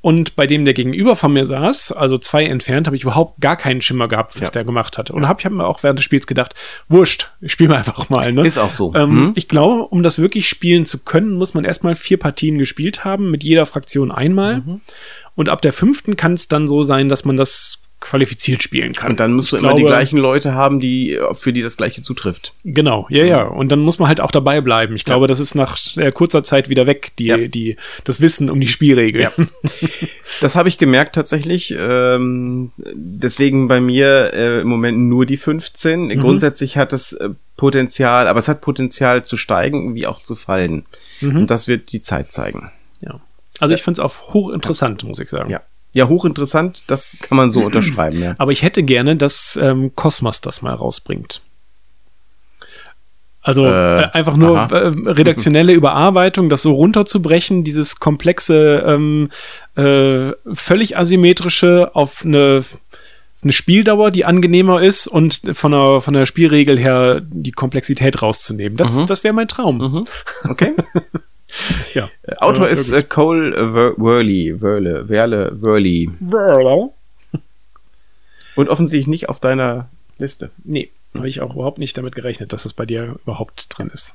Und bei dem, der gegenüber von mir saß, also zwei entfernt, habe ich überhaupt gar keinen Schimmer gehabt, was Ja. der gemacht hat. Und habe ich hab mir auch während des Spiels gedacht, wurscht, ich spiele mal einfach mal. Ne? Ist auch so. Ähm, Mhm. Ich glaube, um das wirklich spielen zu können, muss man erstmal vier Partien gespielt haben, mit jeder Fraktion einmal. Mhm. Und ab der fünften kann es dann so sein, dass man das qualifiziert spielen kann. Und dann musst du Ich immer die glaube- gleichen Leute haben, die, für die das Gleiche zutrifft. Genau, ja, ja. Und dann muss man halt auch dabei bleiben. Ich glaube, das ist nach kurzer Zeit wieder weg, die, Ja. die, das Wissen um die Spielregeln. Ja. Das habe ich gemerkt tatsächlich. Ähm, deswegen bei mir äh, im Moment nur die 15. Mhm. Grundsätzlich hat es äh, Potenzial, aber es hat Potenzial zu steigen wie auch zu fallen. Mhm. Und das wird die Zeit zeigen. Ja. Also ich finde es auch hochinteressant, muss ich sagen. Ja. Ja, hochinteressant, das kann man so [clears throat] unterschreiben, ja. Aber ich hätte gerne, dass ähm, Cosmos das mal rausbringt. Also Äh, äh, einfach nur aha. äh, redaktionelle Überarbeitung, das so runterzubrechen, dieses komplexe, ähm, äh, völlig asymmetrische auf eine, eine Spieldauer, die angenehmer ist und von der, von der Spielregel her die Komplexität rauszunehmen. Das, Mhm. das wäre mein Traum. Mhm. Okay. [laughs] Ja. Äh, Autor Äh, ist äh, Cole äh, Wor- Worley, Wörle, Werle, Worley. Und offensichtlich nicht auf deiner Liste. Nee, habe ich auch überhaupt nicht damit gerechnet, dass das bei dir überhaupt drin ist.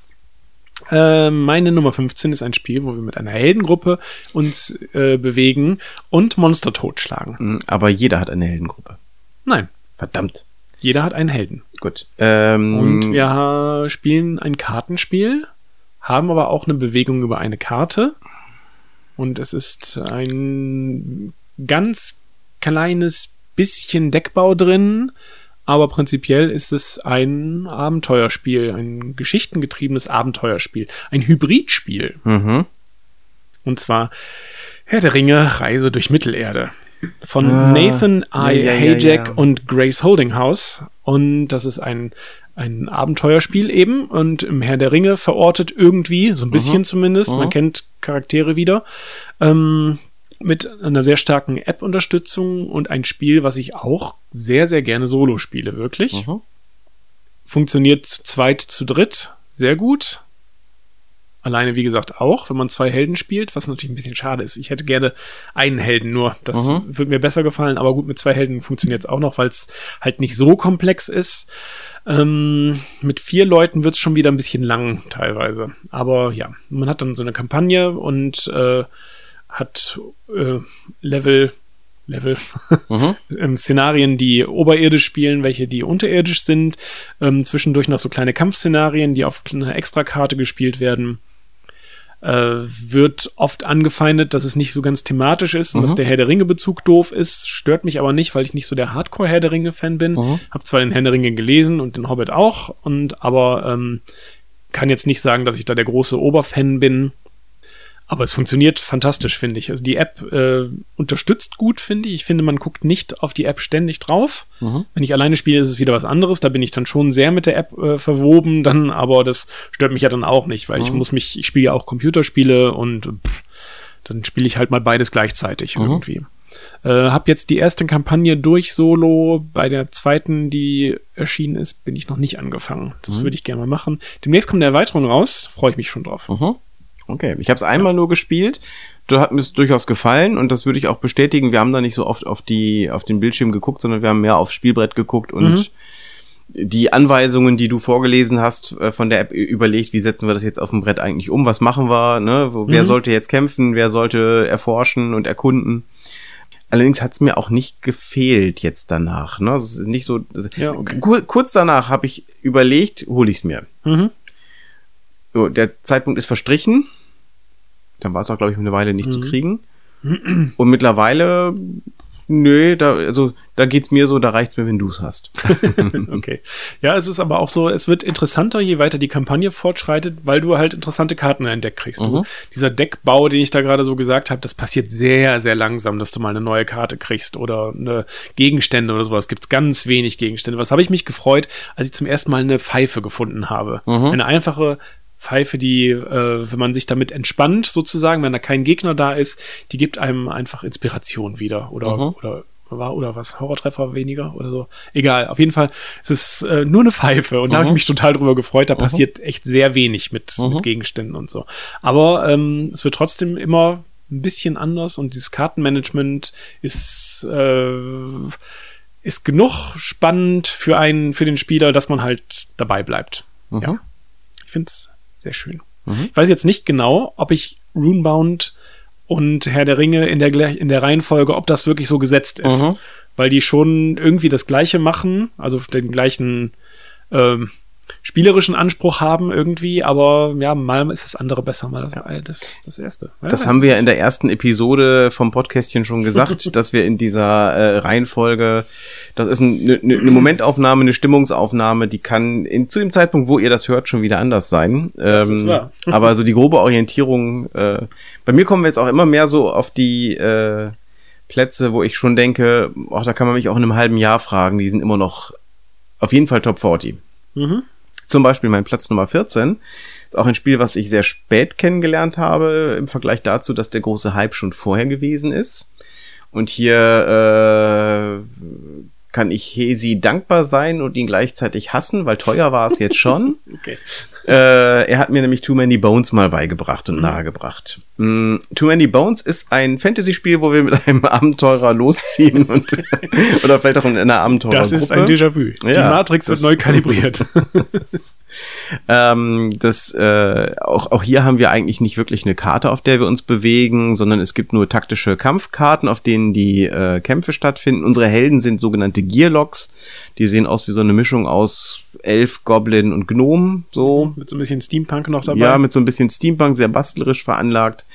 Äh, meine Nummer 15 ist ein Spiel, wo wir mit einer Heldengruppe uns äh, bewegen und Monster totschlagen. Mhm, Aber jeder hat eine Heldengruppe. Nein, Verdammt. jeder hat einen Helden. Gut. Ähm, Und wir spielen ein Kartenspiel, haben aber auch eine Bewegung über eine Karte. Und es ist ein ganz kleines bisschen Deckbau drin, aber prinzipiell ist es ein Abenteuerspiel, ein geschichtengetriebenes Abenteuerspiel, ein Hybridspiel. Mhm. Und zwar Herr der Ringe, Reise durch Mittelerde. Von Ah, Nathan I. ja, ja, ja, und Grace Holdinghouse. Und das ist ein ein Abenteuerspiel eben und im Herr der Ringe verortet irgendwie, so ein bisschen Mhm. zumindest. Man Mhm. kennt Charaktere wieder. Ähm, mit einer sehr starken App-Unterstützung und ein Spiel, was ich auch sehr, sehr gerne solo spiele, wirklich. Mhm. Funktioniert zu zweit, zu dritt sehr gut. Alleine, wie gesagt, auch, wenn man zwei Helden spielt, was natürlich ein bisschen schade ist. Ich hätte gerne einen Helden nur. Das Mhm. würde mir besser gefallen, aber gut, mit zwei Helden funktioniert es auch noch, weil es halt nicht so komplex ist. Ähm, mit vier Leuten wird es schon wieder ein bisschen lang teilweise. Aber ja, man hat dann so eine Kampagne und äh, hat äh, Level, Level, [laughs] Mhm. ähm, Szenarien, die oberirdisch spielen, welche die unterirdisch sind. Ähm, zwischendurch noch so kleine Kampfszenarien, die auf einer Extrakarte gespielt werden. Äh, wird oft angefeindet, dass es nicht so ganz thematisch ist und Mhm. dass der Herr der Ringe-Bezug doof ist. Stört mich aber nicht, weil ich nicht so der Hardcore-Herr der Ringe-Fan bin. Mhm. Hab zwar den Herr der Ringe gelesen und den Hobbit auch, und aber ähm, kann jetzt nicht sagen, dass ich da der große Oberfan bin. Aber es funktioniert fantastisch, finde ich. Also die App äh, unterstützt gut, finde ich. Ich finde, man guckt nicht auf die App ständig drauf. Mhm. Wenn ich alleine spiele, ist es wieder was anderes. Da bin ich dann schon sehr mit der App äh, verwoben, dann, aber das stört mich ja dann auch nicht, weil ich Mhm. muss mich, ich spiele ja auch Computerspiele und pff, dann spiele ich halt mal beides gleichzeitig Mhm. irgendwie. Äh, hab jetzt die erste Kampagne durch Solo. Bei der zweiten, die erschienen ist, bin ich noch nicht angefangen. Das Mhm. würde ich gerne mal machen. Demnächst kommt eine Erweiterung raus. Freue ich mich schon drauf. Mhm. Okay, ich habe es einmal nur gespielt. Da hat mir es durchaus gefallen und das würde ich auch bestätigen. Wir haben da nicht so oft auf die auf den Bildschirm geguckt, sondern wir haben mehr aufs Spielbrett geguckt und Mhm. die Anweisungen, die du vorgelesen hast äh, von der App überlegt, wie setzen wir das jetzt auf dem Brett eigentlich um? Was machen wir? Ne? Wer Mhm. sollte jetzt kämpfen? Wer sollte erforschen und erkunden? Allerdings hat es mir auch nicht gefehlt jetzt danach. Ne? Es ist nicht so. Ja, okay. kur kurz danach habe ich überlegt, hole ich es mir. Mhm. So, der Zeitpunkt ist verstrichen. Dann war es auch, glaube ich, eine Weile nicht zu Mhm. kriegen. Und mittlerweile, nö, da, also, da geht's mir so, da reicht's mir, wenn du's hast. [laughs] Okay. Ja, es ist aber auch so, es wird interessanter, je weiter die Kampagne fortschreitet, weil du halt interessante Karten entdeckt kriegst. Du, Mhm. dieser Deckbau, den ich da gerade so gesagt habe, das passiert sehr, sehr langsam, dass du mal eine neue Karte kriegst oder eine Gegenstände oder sowas. Gibt's ganz wenig Gegenstände. Was habe ich mich gefreut, als ich zum ersten Mal eine Pfeife gefunden habe. Mhm. Eine einfache Pfeife, die, äh, wenn man sich damit entspannt, sozusagen, wenn da kein Gegner da ist, die gibt einem einfach Inspiration wieder. Oder, Mhm. oder war oder was Horrortreffer weniger oder so. Egal, auf jeden Fall, es ist äh, nur eine Pfeife und da habe ich Mhm. mich total drüber gefreut. Da passiert echt sehr wenig mit, Mhm. mit Gegenständen und so. Aber ähm, es wird trotzdem immer ein bisschen anders und dieses Kartenmanagement ist äh, ist genug spannend für einen für den Spieler, dass man halt dabei bleibt. Mhm. Ja, ich finde es sehr schön. Mhm. Ich weiß jetzt nicht genau, ob ich Runebound und Herr der Ringe in der, in der Reihenfolge, ob das wirklich so gesetzt ist. Mhm. Weil die schon irgendwie das Gleiche machen, also den gleichen ähm, spielerischen Anspruch haben irgendwie, aber ja, mal ist das andere besser, mal das, äh, das, das erste. Ja, Das haben wir ja in der ersten Episode vom Podcastchen schon gesagt, [laughs] dass wir in dieser äh, Reihenfolge, das ist ein- eine ne, ne Momentaufnahme, eine Stimmungsaufnahme, die kann in, zu dem Zeitpunkt, wo ihr das hört, schon wieder anders sein. Das ist wahr. [laughs] aber so die grobe Orientierung, äh, bei mir kommen wir jetzt auch immer mehr so auf die äh, Plätze, wo ich schon denke, ach, da kann man mich auch in einem halben Jahr fragen, die sind immer noch auf jeden Fall Top 40. Mhm. Zum Beispiel mein Platz Nummer 14 ist auch ein Spiel, was ich sehr spät kennengelernt habe, im Vergleich dazu, dass der große Hype schon vorher gewesen ist. Und hier äh, kann ich Hesi dankbar sein und ihn gleichzeitig hassen, weil teuer war es [laughs] jetzt schon. Okay. Äh, er hat mir nämlich Too Many Bones mal beigebracht und nahegebracht. Mm, Too Many Bones ist ein Fantasy-Spiel, wo wir mit einem [laughs] Abenteurer losziehen und [laughs] oder vielleicht auch in einer Abenteurergruppe. Das ist ein Déjà-vu. Die Ja, Matrix wird neu kalibriert. Ähm, das, äh, auch, auch hier haben wir eigentlich nicht wirklich eine Karte, auf der wir uns bewegen, sondern es gibt nur taktische Kampfkarten, auf denen die äh, Kämpfe stattfinden. Unsere Helden sind sogenannte Gearlocks. Die sehen aus wie so eine Mischung aus Elf, Goblin und Gnom, so. mit so ein bisschen Steampunk noch dabei. Ja, mit so ein bisschen Steampunk, sehr bastlerisch veranlagt.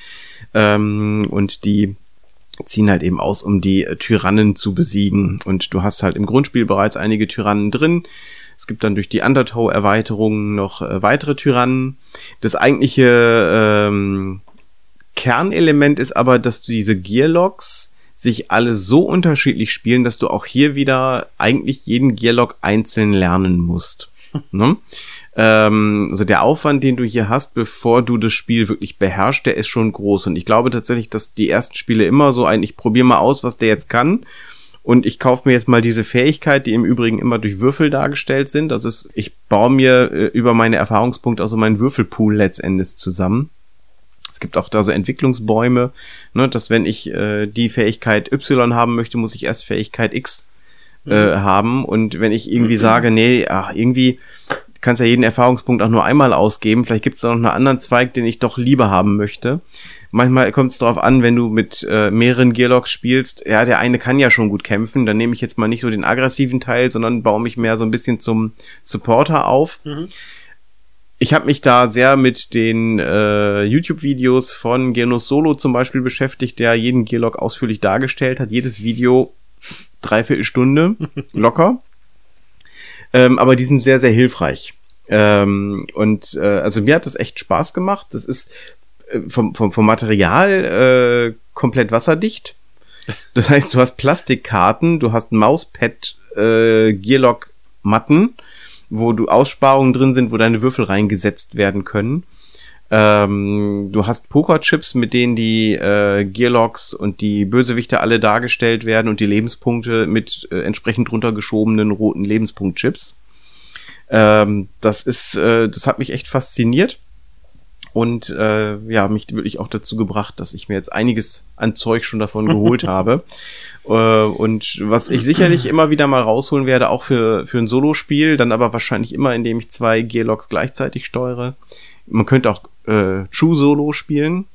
Ähm, und die ziehen halt eben aus, um die äh, Tyrannen zu besiegen. Und du hast halt im Grundspiel bereits einige Tyrannen drin. Es gibt dann durch die Undertow-Erweiterungen noch äh, weitere Tyrannen. Das eigentliche ähm, Kernelement ist aber, dass du diese Gearlocks sich alle so unterschiedlich spielen, dass du auch hier wieder eigentlich jeden Gearlock einzeln lernen musst. [laughs] ne? ähm, also der Aufwand, den du hier hast, bevor du das Spiel wirklich beherrschst, der ist schon groß. Und ich glaube tatsächlich, dass die ersten Spiele immer so ein, ich probiere mal aus, was der jetzt kann. Und ich kaufe mir jetzt mal diese Fähigkeit, die im Übrigen immer durch Würfel dargestellt sind. Also es, ich baue mir äh, über meine Erfahrungspunkte also meinen Würfelpool letztendlich zusammen. Es gibt auch da so Entwicklungsbäume, ne, dass wenn ich äh, die Fähigkeit Y haben möchte, muss ich erst Fähigkeit X äh, mhm. haben. Und wenn ich irgendwie sage, nee, ach, irgendwie kannst ja jeden Erfahrungspunkt auch nur einmal ausgeben. Vielleicht gibt es noch einen anderen Zweig, den ich doch lieber haben möchte. Manchmal kommt es darauf an, wenn du mit äh, mehreren Gearlocks spielst, ja, der eine kann ja schon gut kämpfen, dann nehme ich jetzt mal nicht so den aggressiven Teil, sondern baue mich mehr so ein bisschen zum Supporter auf. Mhm. Ich habe mich da sehr mit den äh, YouTube-Videos von Genos Solo zum Beispiel beschäftigt, der jeden Gearlock ausführlich dargestellt hat. Jedes Video dreiviertel Stunde [laughs] locker. Ähm, aber die sind sehr, sehr hilfreich. Ähm, und äh, also mir hat das echt Spaß gemacht. Das ist vom, vom, vom Material äh, komplett wasserdicht. Das heißt, du hast Plastikkarten, du hast Mauspad, äh, Gearlock-Matten, wo du Aussparungen drin sind, wo deine Würfel reingesetzt werden können. Ähm, du hast Pokerchips, mit denen die äh, Gearlocks und die Bösewichte alle dargestellt werden und die Lebenspunkte mit äh, entsprechend runtergeschobenen roten Lebenspunktchips. Ähm, das ist, äh, das hat mich echt fasziniert und äh, ja, mich wirklich auch dazu gebracht, dass ich mir jetzt einiges an Zeug schon davon geholt [laughs] habe. Äh, und was ich sicherlich immer wieder mal rausholen werde, auch für, für ein Solospiel, dann aber wahrscheinlich immer, indem ich zwei Gearlocks gleichzeitig steuere. Man könnte auch äh, True Solo spielen.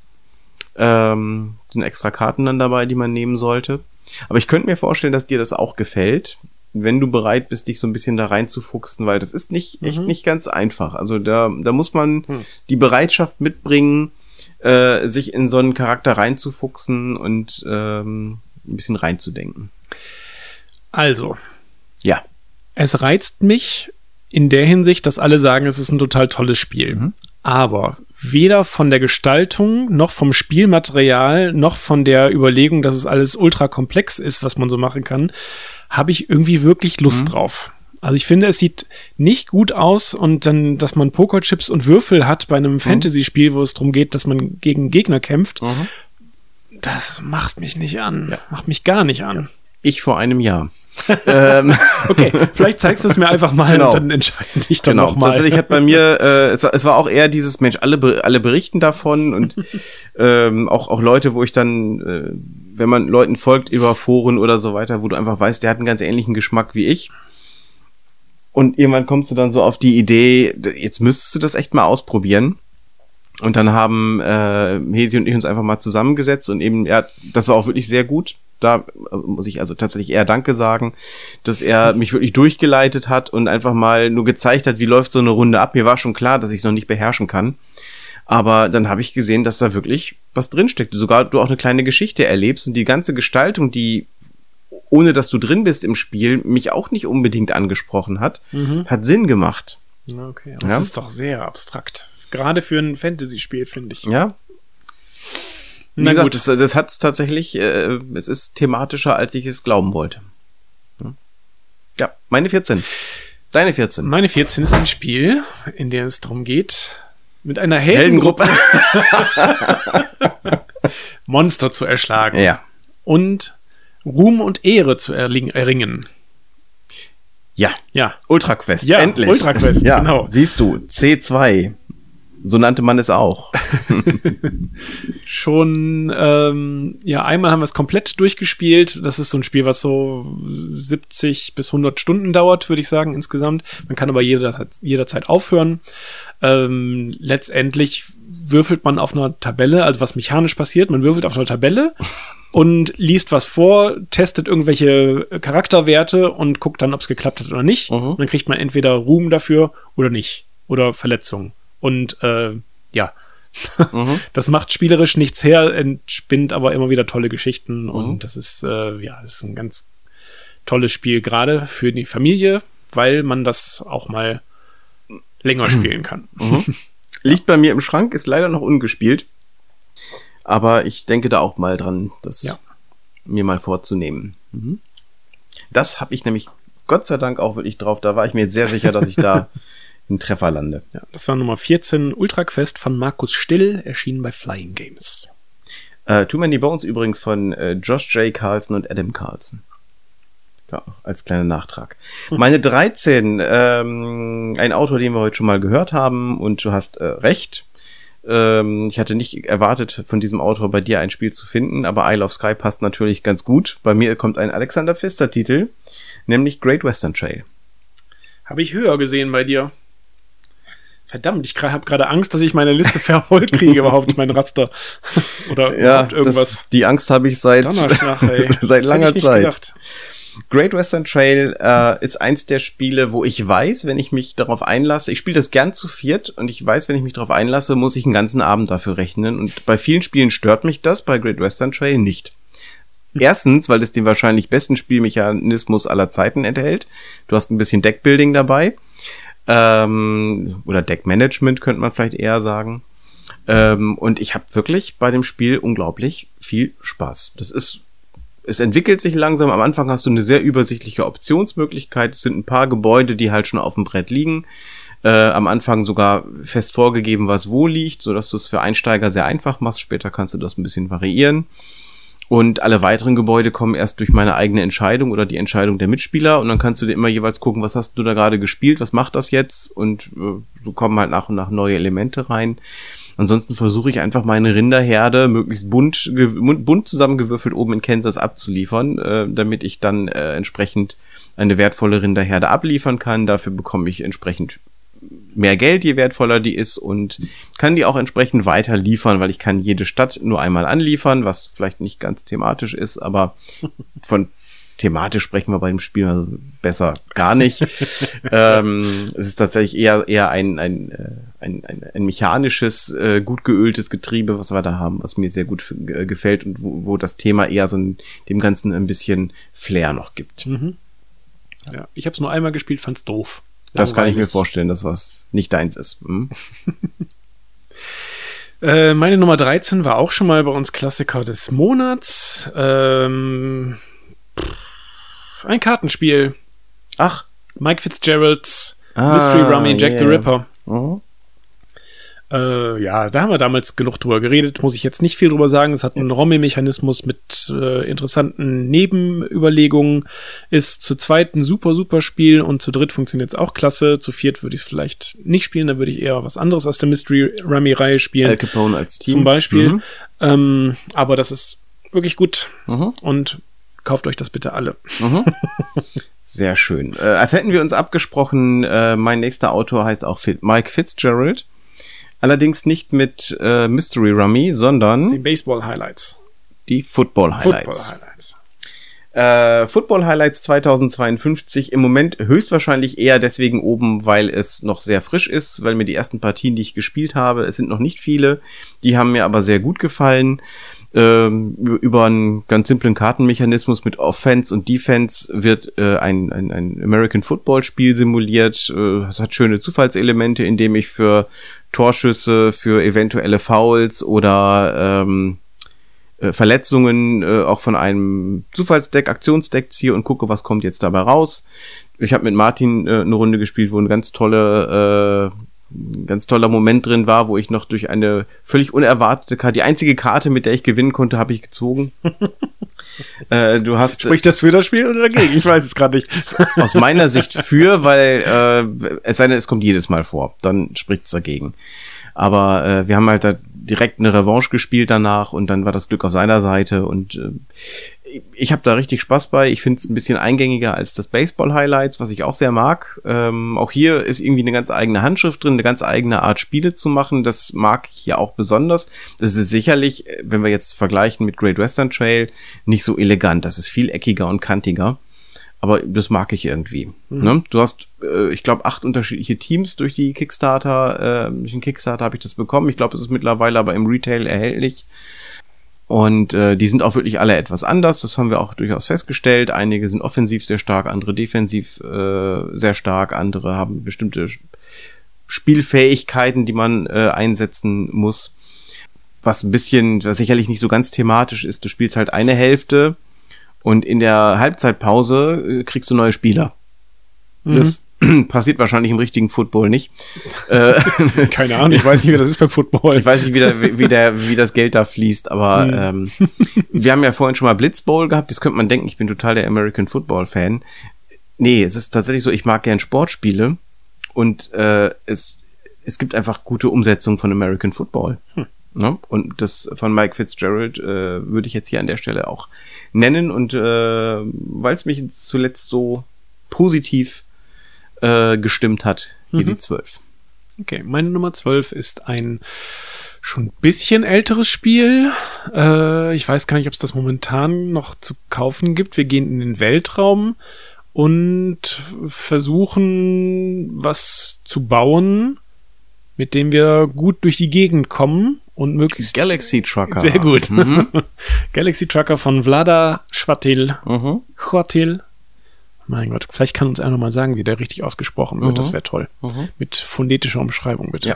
Ähm, sind extra Karten dann dabei, die man nehmen sollte. Aber ich könnte mir vorstellen, dass dir das auch gefällt, wenn du bereit bist, dich so ein bisschen da reinzufuchsen, weil das ist nicht echt mhm. nicht ganz einfach. Also da, da muss man mhm. die Bereitschaft mitbringen, äh, sich in so einen Charakter reinzufuchsen und ähm, ein bisschen reinzudenken. Also. Ja. Es reizt mich in der Hinsicht, dass alle sagen, es ist ein total tolles Spiel. Mhm. Aber weder von der Gestaltung, noch vom Spielmaterial, noch von der Überlegung, dass es alles ultra komplex ist, was man so machen kann, habe ich irgendwie wirklich Lust mhm. drauf. Also ich finde, es sieht nicht gut aus und dann, dass man Pokerchips und Würfel hat bei einem mhm. Fantasy-Spiel, wo es darum geht, dass man gegen Gegner kämpft, mhm. das macht mich nicht an. Ja. Macht mich gar nicht an. Ich vor einem Jahr. [laughs] ähm. Okay, vielleicht zeigst du es mir einfach mal genau. und dann entscheide ich dann genau. nochmal. Tatsächlich hat bei mir, äh, es, es, war auch eher dieses Mensch, alle, alle berichten davon und [laughs] ähm, auch, auch Leute, wo ich dann, äh, wenn man Leuten folgt über Foren oder so weiter, wo du einfach weißt, der hat einen ganz ähnlichen Geschmack wie ich. Und irgendwann kommst du dann so auf die Idee, jetzt müsstest du das echt mal ausprobieren. Und dann haben äh, Hesi und ich uns einfach mal zusammengesetzt und eben, ja, das war auch wirklich sehr gut da muss ich also tatsächlich eher Danke sagen, dass er [laughs] mich wirklich durchgeleitet hat und einfach mal nur gezeigt hat, wie läuft so eine Runde ab. Mir war schon klar, dass ich es noch nicht beherrschen kann. Aber dann habe ich gesehen, dass da wirklich was drinsteckt. Sogar du auch eine kleine Geschichte erlebst und die ganze Gestaltung, die ohne dass du drin bist im Spiel, mich auch nicht unbedingt angesprochen hat, mhm. hat Sinn gemacht. Okay, das ja? ist doch sehr abstrakt. Gerade für ein Fantasy-Spiel, finde ich. Ja, wie Na gesagt, gut. das, das hat es tatsächlich, äh, es ist thematischer, als ich es glauben wollte. Ja, meine 14. Deine 14. Meine 14 ist ein Spiel, in dem es darum geht, mit einer Heldengruppe, Heldengruppe. [laughs] Monster zu erschlagen. Ja. Und Ruhm und Ehre zu erringen. Ja. Ja. Ultra Quest. Ja, endlich. Ultra Quest, [laughs] ja. genau. Siehst du, C2. So nannte man es auch. [laughs] Schon, ähm, ja, einmal haben wir es komplett durchgespielt. Das ist so ein Spiel, was so 70 bis 100 Stunden dauert, würde ich sagen, insgesamt. Man kann aber jederzeit, jederzeit aufhören. Ähm, letztendlich würfelt man auf einer Tabelle, also was mechanisch passiert, man würfelt auf einer Tabelle [laughs] und liest was vor, testet irgendwelche Charakterwerte und guckt dann, ob es geklappt hat oder nicht. Mhm. Und dann kriegt man entweder Ruhm dafür oder nicht. Oder Verletzungen. Und äh, ja, mhm. [laughs] das macht spielerisch nichts her, entspinnt aber immer wieder tolle Geschichten. Mhm. Und das ist, äh, ja, das ist ein ganz tolles Spiel, gerade für die Familie, weil man das auch mal länger spielen kann. Mhm. [laughs] Liegt bei mir im Schrank, ist leider noch ungespielt. Aber ich denke da auch mal dran, das ja. mir mal vorzunehmen. Mhm. Das habe ich nämlich Gott sei Dank auch wirklich drauf. Da war ich mir jetzt sehr sicher, dass ich da [laughs] einen Treffer lande. Ja, das war Nummer 14, Ultra Quest von Markus Still, erschienen bei Flying Games. Äh, Too Many Bones übrigens von äh, Josh J. Carlson und Adam Carlson. Ja, als kleiner Nachtrag. Meine 13, ähm, ein Autor, den wir heute schon mal gehört haben, und du hast äh, recht. Ähm, ich hatte nicht erwartet, von diesem Autor bei dir ein Spiel zu finden, aber Isle of Sky passt natürlich ganz gut. Bei mir kommt ein Alexander Pfister-Titel, nämlich Great Western Trail. Habe ich höher gesehen bei dir. Verdammt, ich habe gerade Angst, dass ich meine Liste [laughs] verholt kriege, überhaupt mein Raster. [laughs] Oder ja, irgendwas. Das, die Angst habe ich seit, [laughs] seit langer Zeit. Gedacht. Great Western Trail äh, ist eins der Spiele, wo ich weiß, wenn ich mich darauf einlasse, ich spiele das gern zu viert und ich weiß, wenn ich mich darauf einlasse, muss ich einen ganzen Abend dafür rechnen. Und bei vielen Spielen stört mich das, bei Great Western Trail nicht. Erstens, weil es den wahrscheinlich besten Spielmechanismus aller Zeiten enthält. Du hast ein bisschen Deckbuilding dabei. Ähm, oder Deckmanagement könnte man vielleicht eher sagen. Ähm, und ich habe wirklich bei dem Spiel unglaublich viel Spaß. Das ist es entwickelt sich langsam. Am Anfang hast du eine sehr übersichtliche Optionsmöglichkeit. Es sind ein paar Gebäude, die halt schon auf dem Brett liegen. Äh, am Anfang sogar fest vorgegeben, was wo liegt, so dass du es für Einsteiger sehr einfach machst. Später kannst du das ein bisschen variieren. Und alle weiteren Gebäude kommen erst durch meine eigene Entscheidung oder die Entscheidung der Mitspieler. Und dann kannst du dir immer jeweils gucken, was hast du da gerade gespielt, was macht das jetzt? Und äh, so kommen halt nach und nach neue Elemente rein. Ansonsten versuche ich einfach meine Rinderherde möglichst bunt, bunt zusammengewürfelt oben in Kansas abzuliefern, äh, damit ich dann äh, entsprechend eine wertvolle Rinderherde abliefern kann. Dafür bekomme ich entsprechend mehr Geld, je wertvoller die ist und kann die auch entsprechend weiter liefern, weil ich kann jede Stadt nur einmal anliefern, was vielleicht nicht ganz thematisch ist, aber von thematisch sprechen wir bei dem Spiel also besser gar nicht. [laughs] ähm, es ist tatsächlich eher eher ein ein, äh, ein, ein, ein mechanisches, äh, gut geöltes Getriebe, was wir da haben, was mir sehr gut äh, gefällt und wo, wo das Thema eher so ein, dem Ganzen ein bisschen Flair noch gibt. Mhm. Ja, ich habe es nur einmal gespielt, fand's doof. Das kann ich mir vorstellen, dass was nicht deins ist. Hm? [laughs] äh, meine Nummer 13 war auch schon mal bei uns Klassiker des Monats. Ähm, ein Kartenspiel. Ach. Mike Fitzgeralds ah, Mystery Rummy Jack yeah. the Ripper. Mhm. Äh, ja, da haben wir damals genug drüber geredet, muss ich jetzt nicht viel drüber sagen. Es hat einen Rommi-Mechanismus mit äh, interessanten Nebenüberlegungen, ist zu zweit ein super, super Spiel und zu dritt funktioniert es auch klasse. Zu viert würde ich es vielleicht nicht spielen, da würde ich eher was anderes aus der Mystery Rummy-Reihe spielen. Al Capone als Team. Zum Beispiel. Mhm. Ähm, aber das ist wirklich gut mhm. und kauft euch das bitte alle. Mhm. [laughs] Sehr schön. Äh, als hätten wir uns abgesprochen, äh, mein nächster Autor heißt auch Mike Fitzgerald. Allerdings nicht mit äh, Mystery Rummy, sondern die Baseball Highlights. Die Football Highlights. Football Highlights. Äh, Football Highlights 2052 im Moment höchstwahrscheinlich eher deswegen oben, weil es noch sehr frisch ist, weil mir die ersten Partien, die ich gespielt habe, es sind noch nicht viele, die haben mir aber sehr gut gefallen. Ähm, über einen ganz simplen Kartenmechanismus mit Offense und Defense wird äh, ein, ein, ein American Football Spiel simuliert. Äh, es hat schöne Zufallselemente, indem ich für Torschüsse, für eventuelle Fouls oder ähm, äh, Verletzungen äh, auch von einem Zufallsdeck, Aktionsdeck ziehe und gucke, was kommt jetzt dabei raus. Ich habe mit Martin äh, eine Runde gespielt, wo eine ganz tolle äh, ein ganz toller Moment drin war, wo ich noch durch eine völlig unerwartete Karte, die einzige Karte, mit der ich gewinnen konnte, habe ich gezogen. [laughs] äh, du hast spricht das für das Spiel oder dagegen? Ich weiß es gerade nicht. [laughs] aus meiner Sicht für, weil äh, es sei denn, es kommt jedes Mal vor, dann spricht es dagegen. Aber äh, wir haben halt da direkt eine Revanche gespielt danach und dann war das Glück auf seiner Seite und äh, ich habe da richtig Spaß bei. Ich finde es ein bisschen eingängiger als das Baseball Highlights, was ich auch sehr mag. Ähm, auch hier ist irgendwie eine ganz eigene Handschrift drin, eine ganz eigene Art Spiele zu machen. Das mag ich hier auch besonders. Das ist sicherlich, wenn wir jetzt vergleichen mit Great Western Trail, nicht so elegant. Das ist viel eckiger und kantiger. Aber das mag ich irgendwie. Mhm. Ne? Du hast, äh, ich glaube, acht unterschiedliche Teams durch die Kickstarter. Äh, durch den Kickstarter habe ich das bekommen. Ich glaube, es ist mittlerweile aber im Retail erhältlich. Und äh, die sind auch wirklich alle etwas anders. Das haben wir auch durchaus festgestellt. Einige sind offensiv sehr stark, andere defensiv äh, sehr stark, andere haben bestimmte Spielfähigkeiten, die man äh, einsetzen muss. Was ein bisschen, was sicherlich nicht so ganz thematisch ist, du spielst halt eine Hälfte und in der Halbzeitpause äh, kriegst du neue Spieler. Das [clears throat] passiert wahrscheinlich im richtigen Football nicht. [laughs] Äh, Keine Ahnung, ich weiß nicht, wie das ist beim Football. ich weiß nicht, wie, der, wie, der, wie das Geld da fließt, aber ähm, wir haben ja vorhin schon mal Blitzbowl gehabt. Jetzt könnte man denken, ich bin total der American Football Fan. Nee, es ist tatsächlich so, ich mag gern Sportspiele und äh, es, es gibt einfach gute Umsetzungen von American Football. Hm. Ne? Und das von Mike Fitzgerald äh, würde ich jetzt hier an der Stelle auch nennen und äh, weil es mich zuletzt so positiv äh, gestimmt hat, hier Mhm. die 12. Okay, meine Nummer 12 ist ein schon ein bisschen älteres Spiel. Äh, ich weiß gar nicht, ob es das momentan noch zu kaufen gibt. Wir gehen in den Weltraum und versuchen, was zu bauen, mit dem wir gut durch die Gegend kommen und möglichst Galaxy Trucker. Sehr gut. Mhm. [laughs] Galaxy Trucker von Vlada Schwatil. Mhm. Chwatil. Mein Gott, vielleicht kann uns einer mal sagen, wie der richtig ausgesprochen wird. Mhm. Das wäre toll. Mhm. Mit phonetischer Umschreibung, bitte.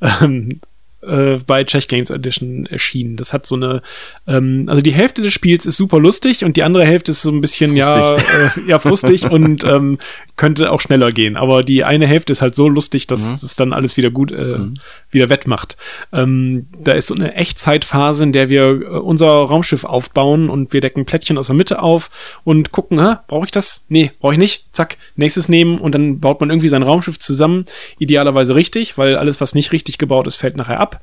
Ja. Ähm, äh, bei Czech Games Edition erschienen. Das hat so eine, ähm, also die Hälfte des Spiels ist super lustig und die andere Hälfte ist so ein bisschen ja, äh, ja frustig [laughs] und ähm, könnte auch schneller gehen. Aber die eine Hälfte ist halt so lustig, dass Mhm. es dann alles wieder gut äh, wieder wettmacht. Ähm, da ist so eine Echtzeitphase, in der wir äh, unser Raumschiff aufbauen und wir decken Plättchen aus der Mitte auf und gucken, brauche ich das? Nee, brauche ich nicht. Zack, nächstes nehmen und dann baut man irgendwie sein Raumschiff zusammen. Idealerweise richtig, weil alles, was nicht richtig gebaut ist, fällt nachher ab.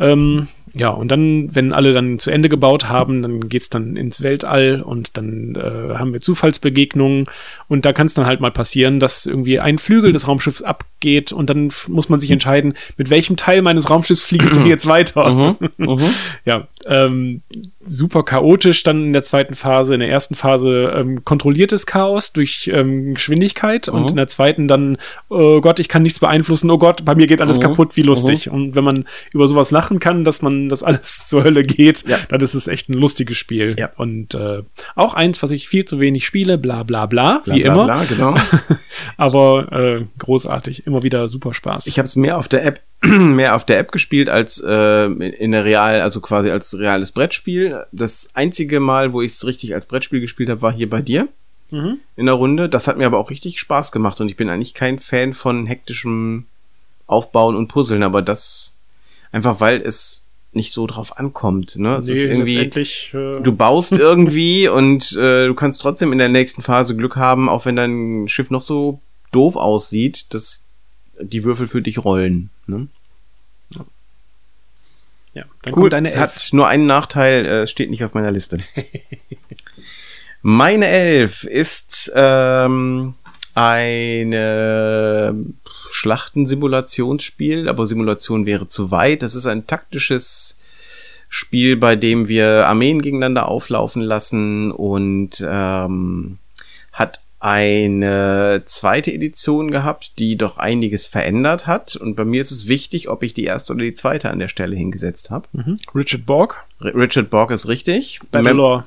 Ähm, ja, und dann, wenn alle dann zu Ende gebaut haben, dann geht's dann ins Weltall und dann äh, haben wir Zufallsbegegnungen und da kann es dann halt mal passieren, dass irgendwie ein Flügel des Raumschiffs abgeht und dann muss man sich entscheiden, mit welchem Teil meines Raumschiffs fliege ich denn [clears throat] jetzt weiter. [laughs] ja, ähm, super chaotisch dann in der zweiten Phase. In der ersten Phase ähm, kontrolliertes Chaos durch ähm, Geschwindigkeit und Mhm. in der zweiten dann, oh Gott, ich kann nichts beeinflussen, oh Gott, bei mir geht alles Mhm. kaputt, wie lustig. Und wenn man über sowas lachen kann, dass man das alles [laughs] zur Hölle geht, Ja. dann ist es echt ein lustiges Spiel. Ja. Und äh, auch eins, was ich viel zu wenig spiele, bla bla bla, Bla, wie bla, immer. Bla, genau. [laughs] Aber äh, großartig, immer wieder super Spaß. Ich habe es mehr auf der App [clears throat] mehr auf der App gespielt als äh, in der Real, also quasi als reales Brettspiel. Das einzige Mal, wo ich es richtig als Brettspiel gespielt habe, war hier bei dir mhm. in der Runde. Das hat mir aber auch richtig Spaß gemacht und ich bin eigentlich kein Fan von hektischem Aufbauen und Puzzeln, aber das einfach weil es nicht so drauf ankommt. Ne? Es ist irgendwie äh, du baust [laughs] irgendwie und äh, du kannst trotzdem in der nächsten Phase Glück haben, auch wenn dein Schiff noch so doof aussieht, dass die Würfel für dich rollen. Ne? ja, dann Cool, kommt deine Elf. hat nur einen Nachteil, äh, steht nicht auf meiner Liste. Meine Elf ist ähm, eine Schlachtensimulationsspiel, aber Simulation wäre zu weit. Das ist ein taktisches Spiel, bei dem wir Armeen gegeneinander auflaufen lassen und ähm, hat eine zweite Edition gehabt, die doch einiges verändert hat. Und bei mir ist es wichtig, ob ich die erste oder die zweite an der Stelle hingesetzt habe. Mhm. Richard Borg, R- Richard Borg ist richtig. Battlelore.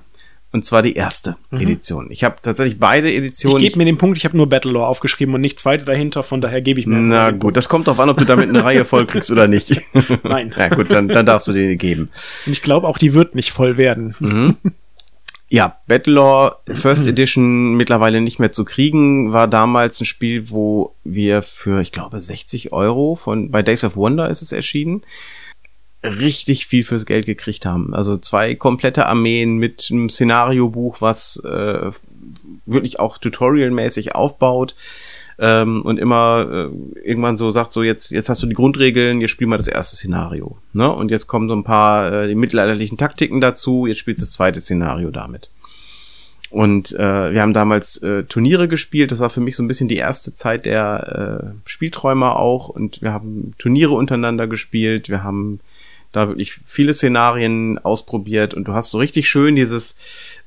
Und zwar die erste Edition. Ich habe tatsächlich beide Mhm. Ich Editionen. gebe mir den Punkt, ich habe nur Battlelore aufgeschrieben und nicht zweite dahinter, von daher gebe ich mir na gut, das kommt drauf an, ob du damit eine Reihe voll kriegst oder nicht. Punkt. [laughs] Nein. Na gut, dann, dann darfst du den geben. Und ich glaube auch, die wird nicht voll werden. Mhm. Ja, Battlelore First Edition mittlerweile nicht mehr zu kriegen, war damals ein Spiel, wo wir für, ich glaube, 60 Euro von, bei Days of Wonder ist es erschienen, richtig viel fürs Geld gekriegt haben. Also zwei komplette Armeen mit einem Szenariobuch, was äh, wirklich auch tutorialmäßig aufbaut ähm, und immer äh, irgendwann so sagt so jetzt jetzt hast du die Grundregeln, jetzt spiel mal das erste Szenario, ne? Und jetzt kommen so ein paar äh, die mittelalterlichen Taktiken dazu, jetzt spielst du das zweite Szenario damit. Und äh, wir haben damals äh, Turniere gespielt. Das war für mich so ein bisschen die erste Zeit der äh, Spielträumer auch. Und wir haben Turniere untereinander gespielt. Wir haben da wirklich viele Szenarien ausprobiert. Und du hast so richtig schön dieses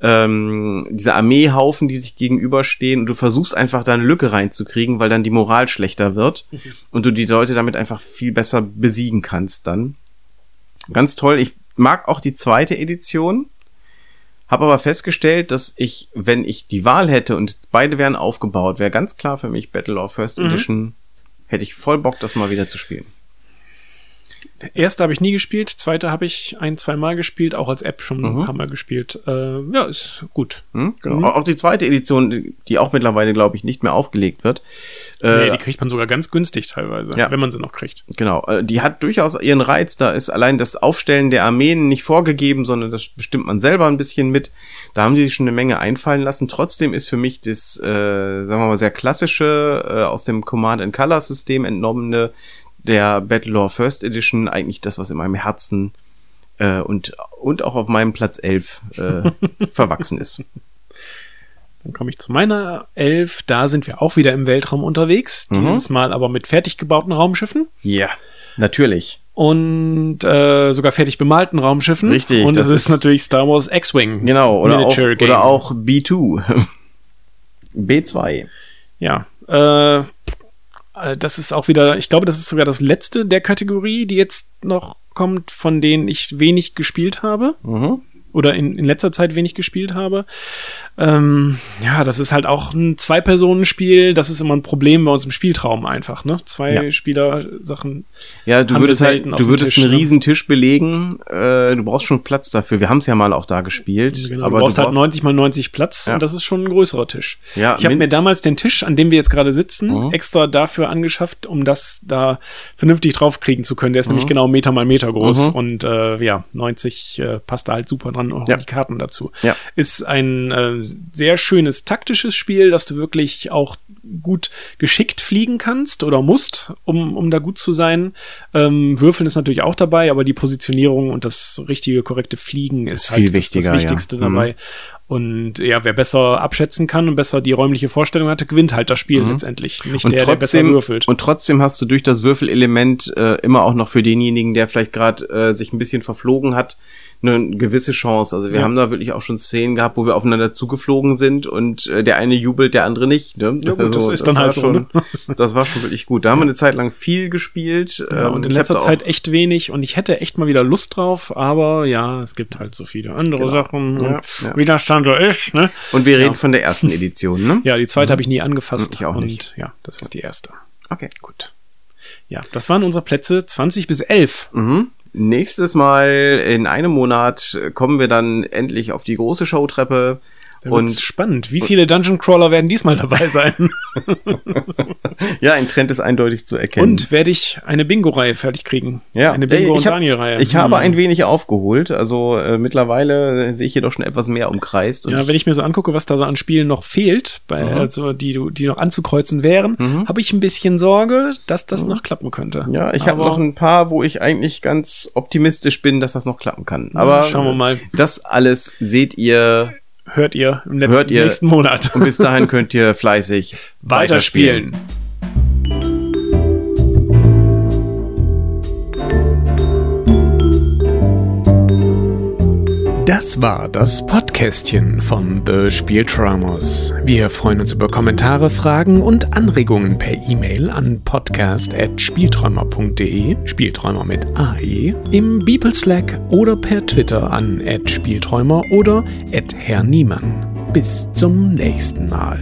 ähm, diese Armeehaufen, die sich gegenüberstehen. Und du versuchst einfach da eine Lücke reinzukriegen, weil dann die Moral schlechter wird und du die Leute damit einfach viel besser besiegen kannst dann. Ganz toll. Ich mag auch die zweite Edition. Habe aber festgestellt, dass ich, wenn ich die Wahl hätte und beide wären aufgebaut, wäre ganz klar für mich Battle of First Mhm. Edition, hätte ich voll Bock, das mal wieder zu spielen. Erste habe ich nie gespielt, zweite habe ich ein, zwei Mal gespielt, auch als App schon Mhm. ein paar Mal gespielt. Äh, ja, ist gut. Hm, genau. Auch die zweite Edition, die- auch mittlerweile, glaube ich, nicht mehr aufgelegt wird. Äh, nee, die kriegt man sogar ganz günstig teilweise, Ja. wenn man sie noch kriegt. Genau, äh, die hat durchaus ihren Reiz. Da ist allein das Aufstellen der Armeen nicht vorgegeben, sondern das bestimmt man selber ein bisschen mit. Da haben die sich schon eine Menge einfallen lassen. Trotzdem ist für mich das, äh, sagen wir mal, sehr klassische, äh, aus dem Command and Color System entnommene der Battlelore First Edition eigentlich das, was in meinem Herzen äh, und, und auch auf meinem Platz 11 äh, [laughs] verwachsen ist. Dann komme ich zu meiner Elf. Da sind wir auch wieder im Weltraum unterwegs. Mhm. Dieses Mal aber mit fertig gebauten Raumschiffen. Ja, natürlich. Und äh, sogar fertig bemalten Raumschiffen. Richtig, Und das, das ist, ist- natürlich Star Wars X-Wing. Genau, oder auch, Game. oder auch B2. [laughs] B2. Ja. Äh, das ist auch wieder, ich glaube, das ist sogar das letzte der Kategorie, die jetzt noch kommt, von denen ich wenig gespielt habe. Mhm. Oder in, in letzter Zeit wenig gespielt habe. Ähm, ja, das ist halt auch ein Zwei-Personen-Spiel. Das ist immer ein Problem bei uns im Spieltraum einfach, ne? Zwei Ja. Spieler-Sachen. Ja, du würdest halt, du würdest Tisch, einen ne? riesen Tisch belegen. Äh, du brauchst schon Platz dafür. Wir haben es ja mal auch da gespielt. Genau, aber du brauchst halt 90 mal 90 Platz Ja. und das ist schon ein größerer Tisch. Ja, ich habe mir damals den Tisch, an dem wir jetzt gerade sitzen, Mhm. extra dafür angeschafft, um das da vernünftig draufkriegen zu können. Der ist Mhm. nämlich genau Meter mal Meter groß und äh, ja, 90 äh, passt da halt super dran und auch Ja. die Karten dazu. Ja. Ist ein äh, sehr schönes taktisches Spiel, dass du wirklich auch gut geschickt fliegen kannst oder musst, um, um da gut zu sein. Ähm, Würfeln ist natürlich auch dabei, aber die Positionierung und das richtige, korrekte Fliegen ist, Ist halt viel das, wichtiger, das ja. Wichtigste Mhm. dabei. Und ja, wer besser abschätzen kann und besser die räumliche Vorstellung hatte, gewinnt halt das Spiel letztendlich. Nicht Mhm. und der, der besser trotzdem, würfelt. und trotzdem hast du durch das Würfelelement äh, immer auch noch für denjenigen, der vielleicht gerade äh, sich ein bisschen verflogen hat, eine gewisse Chance. Also wir Ja. haben da wirklich auch schon Szenen gehabt, wo wir aufeinander zugeflogen sind und äh, der eine jubelt, der andere nicht. Ne? Ja gut, das ist dann war halt schon, ne? [laughs] Das war schon wirklich gut. Da haben wir eine Zeit lang viel gespielt. ja, ähm, und in ich hab letzter Zeit echt wenig und ich hätte echt mal wieder Lust drauf, aber ja, es gibt halt so viele andere Genau. Sachen, Ja, und ja. das dann so ist, ne? Und wir reden Ja. von der ersten Edition, ne? [laughs] Ja, die zweite habe ich nie angefasst. Ich auch und nicht. ja, das ist die erste. Okay. Gut. Ja, das waren unsere Plätze 20 bis 11. Mhm. Nächstes Mal in einem Monat kommen wir dann endlich auf die große Showtreppe. Und spannend. Wie viele Dungeon Crawler werden diesmal dabei sein? [laughs] ja, ein Trend ist eindeutig zu erkennen. Und werde ich eine Bingo-Reihe fertig kriegen? ja, Eine Bingo- und ich hab- Daniel-Reihe. Ich habe Hm. ein wenig aufgeholt. Also äh, mittlerweile sehe ich hier doch schon etwas mehr umkreist. Ja, wenn ich mir so angucke, was da an Spielen noch fehlt, bei, Mhm. also die, die noch anzukreuzen wären, Mhm. habe ich ein bisschen Sorge, dass das noch klappen könnte. ja, ich habe noch ein paar, wo ich eigentlich ganz optimistisch bin, dass das noch klappen kann. Aber schauen wir mal. Das alles seht ihr Hört ihr im letzten, ihr- nächsten Monat. und bis dahin [laughs] könnt ihr fleißig Weiterspielen. Das war das Podcastchen von The Spieltraumers. Wir freuen uns über Kommentare, Fragen und Anregungen per E-Mail an podcast.spielträumer.de, Spielträumer mit AE, im Beeple Slack oder per Twitter an @spielträumer oder @herr Niemann. Bis zum nächsten Mal.